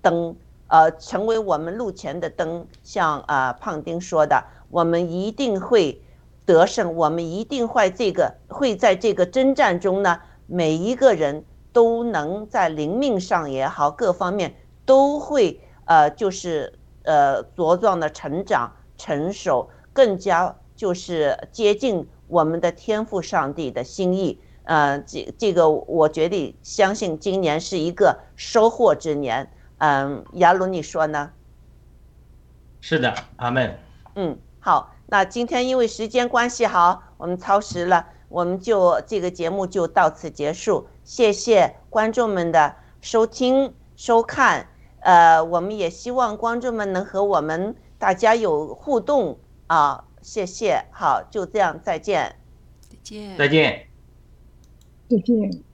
S2: 灯。呃，成为我们路前的灯，像啊、呃、胖丁说的，我们一定会得胜，我们一定会这个会在这个征战中呢，每一个人都能在灵命上也好，各方面都会呃就是呃茁壮的成长、成熟，更加就是接近我们的天赋上帝的心意。呃，这这个我决定相信，今年是一个收获之年。嗯，雅鲁，你说呢？
S3: 是的，阿妹。
S2: 嗯，好，那今天因为时间关系，好，我们超时了，我们就这个节目就到此结束。谢谢观众们的收听收看，呃，我们也希望观众们能和我们大家有互动啊，谢谢，好，就这样，再见。
S4: 再见。
S3: 再见。
S5: 再见。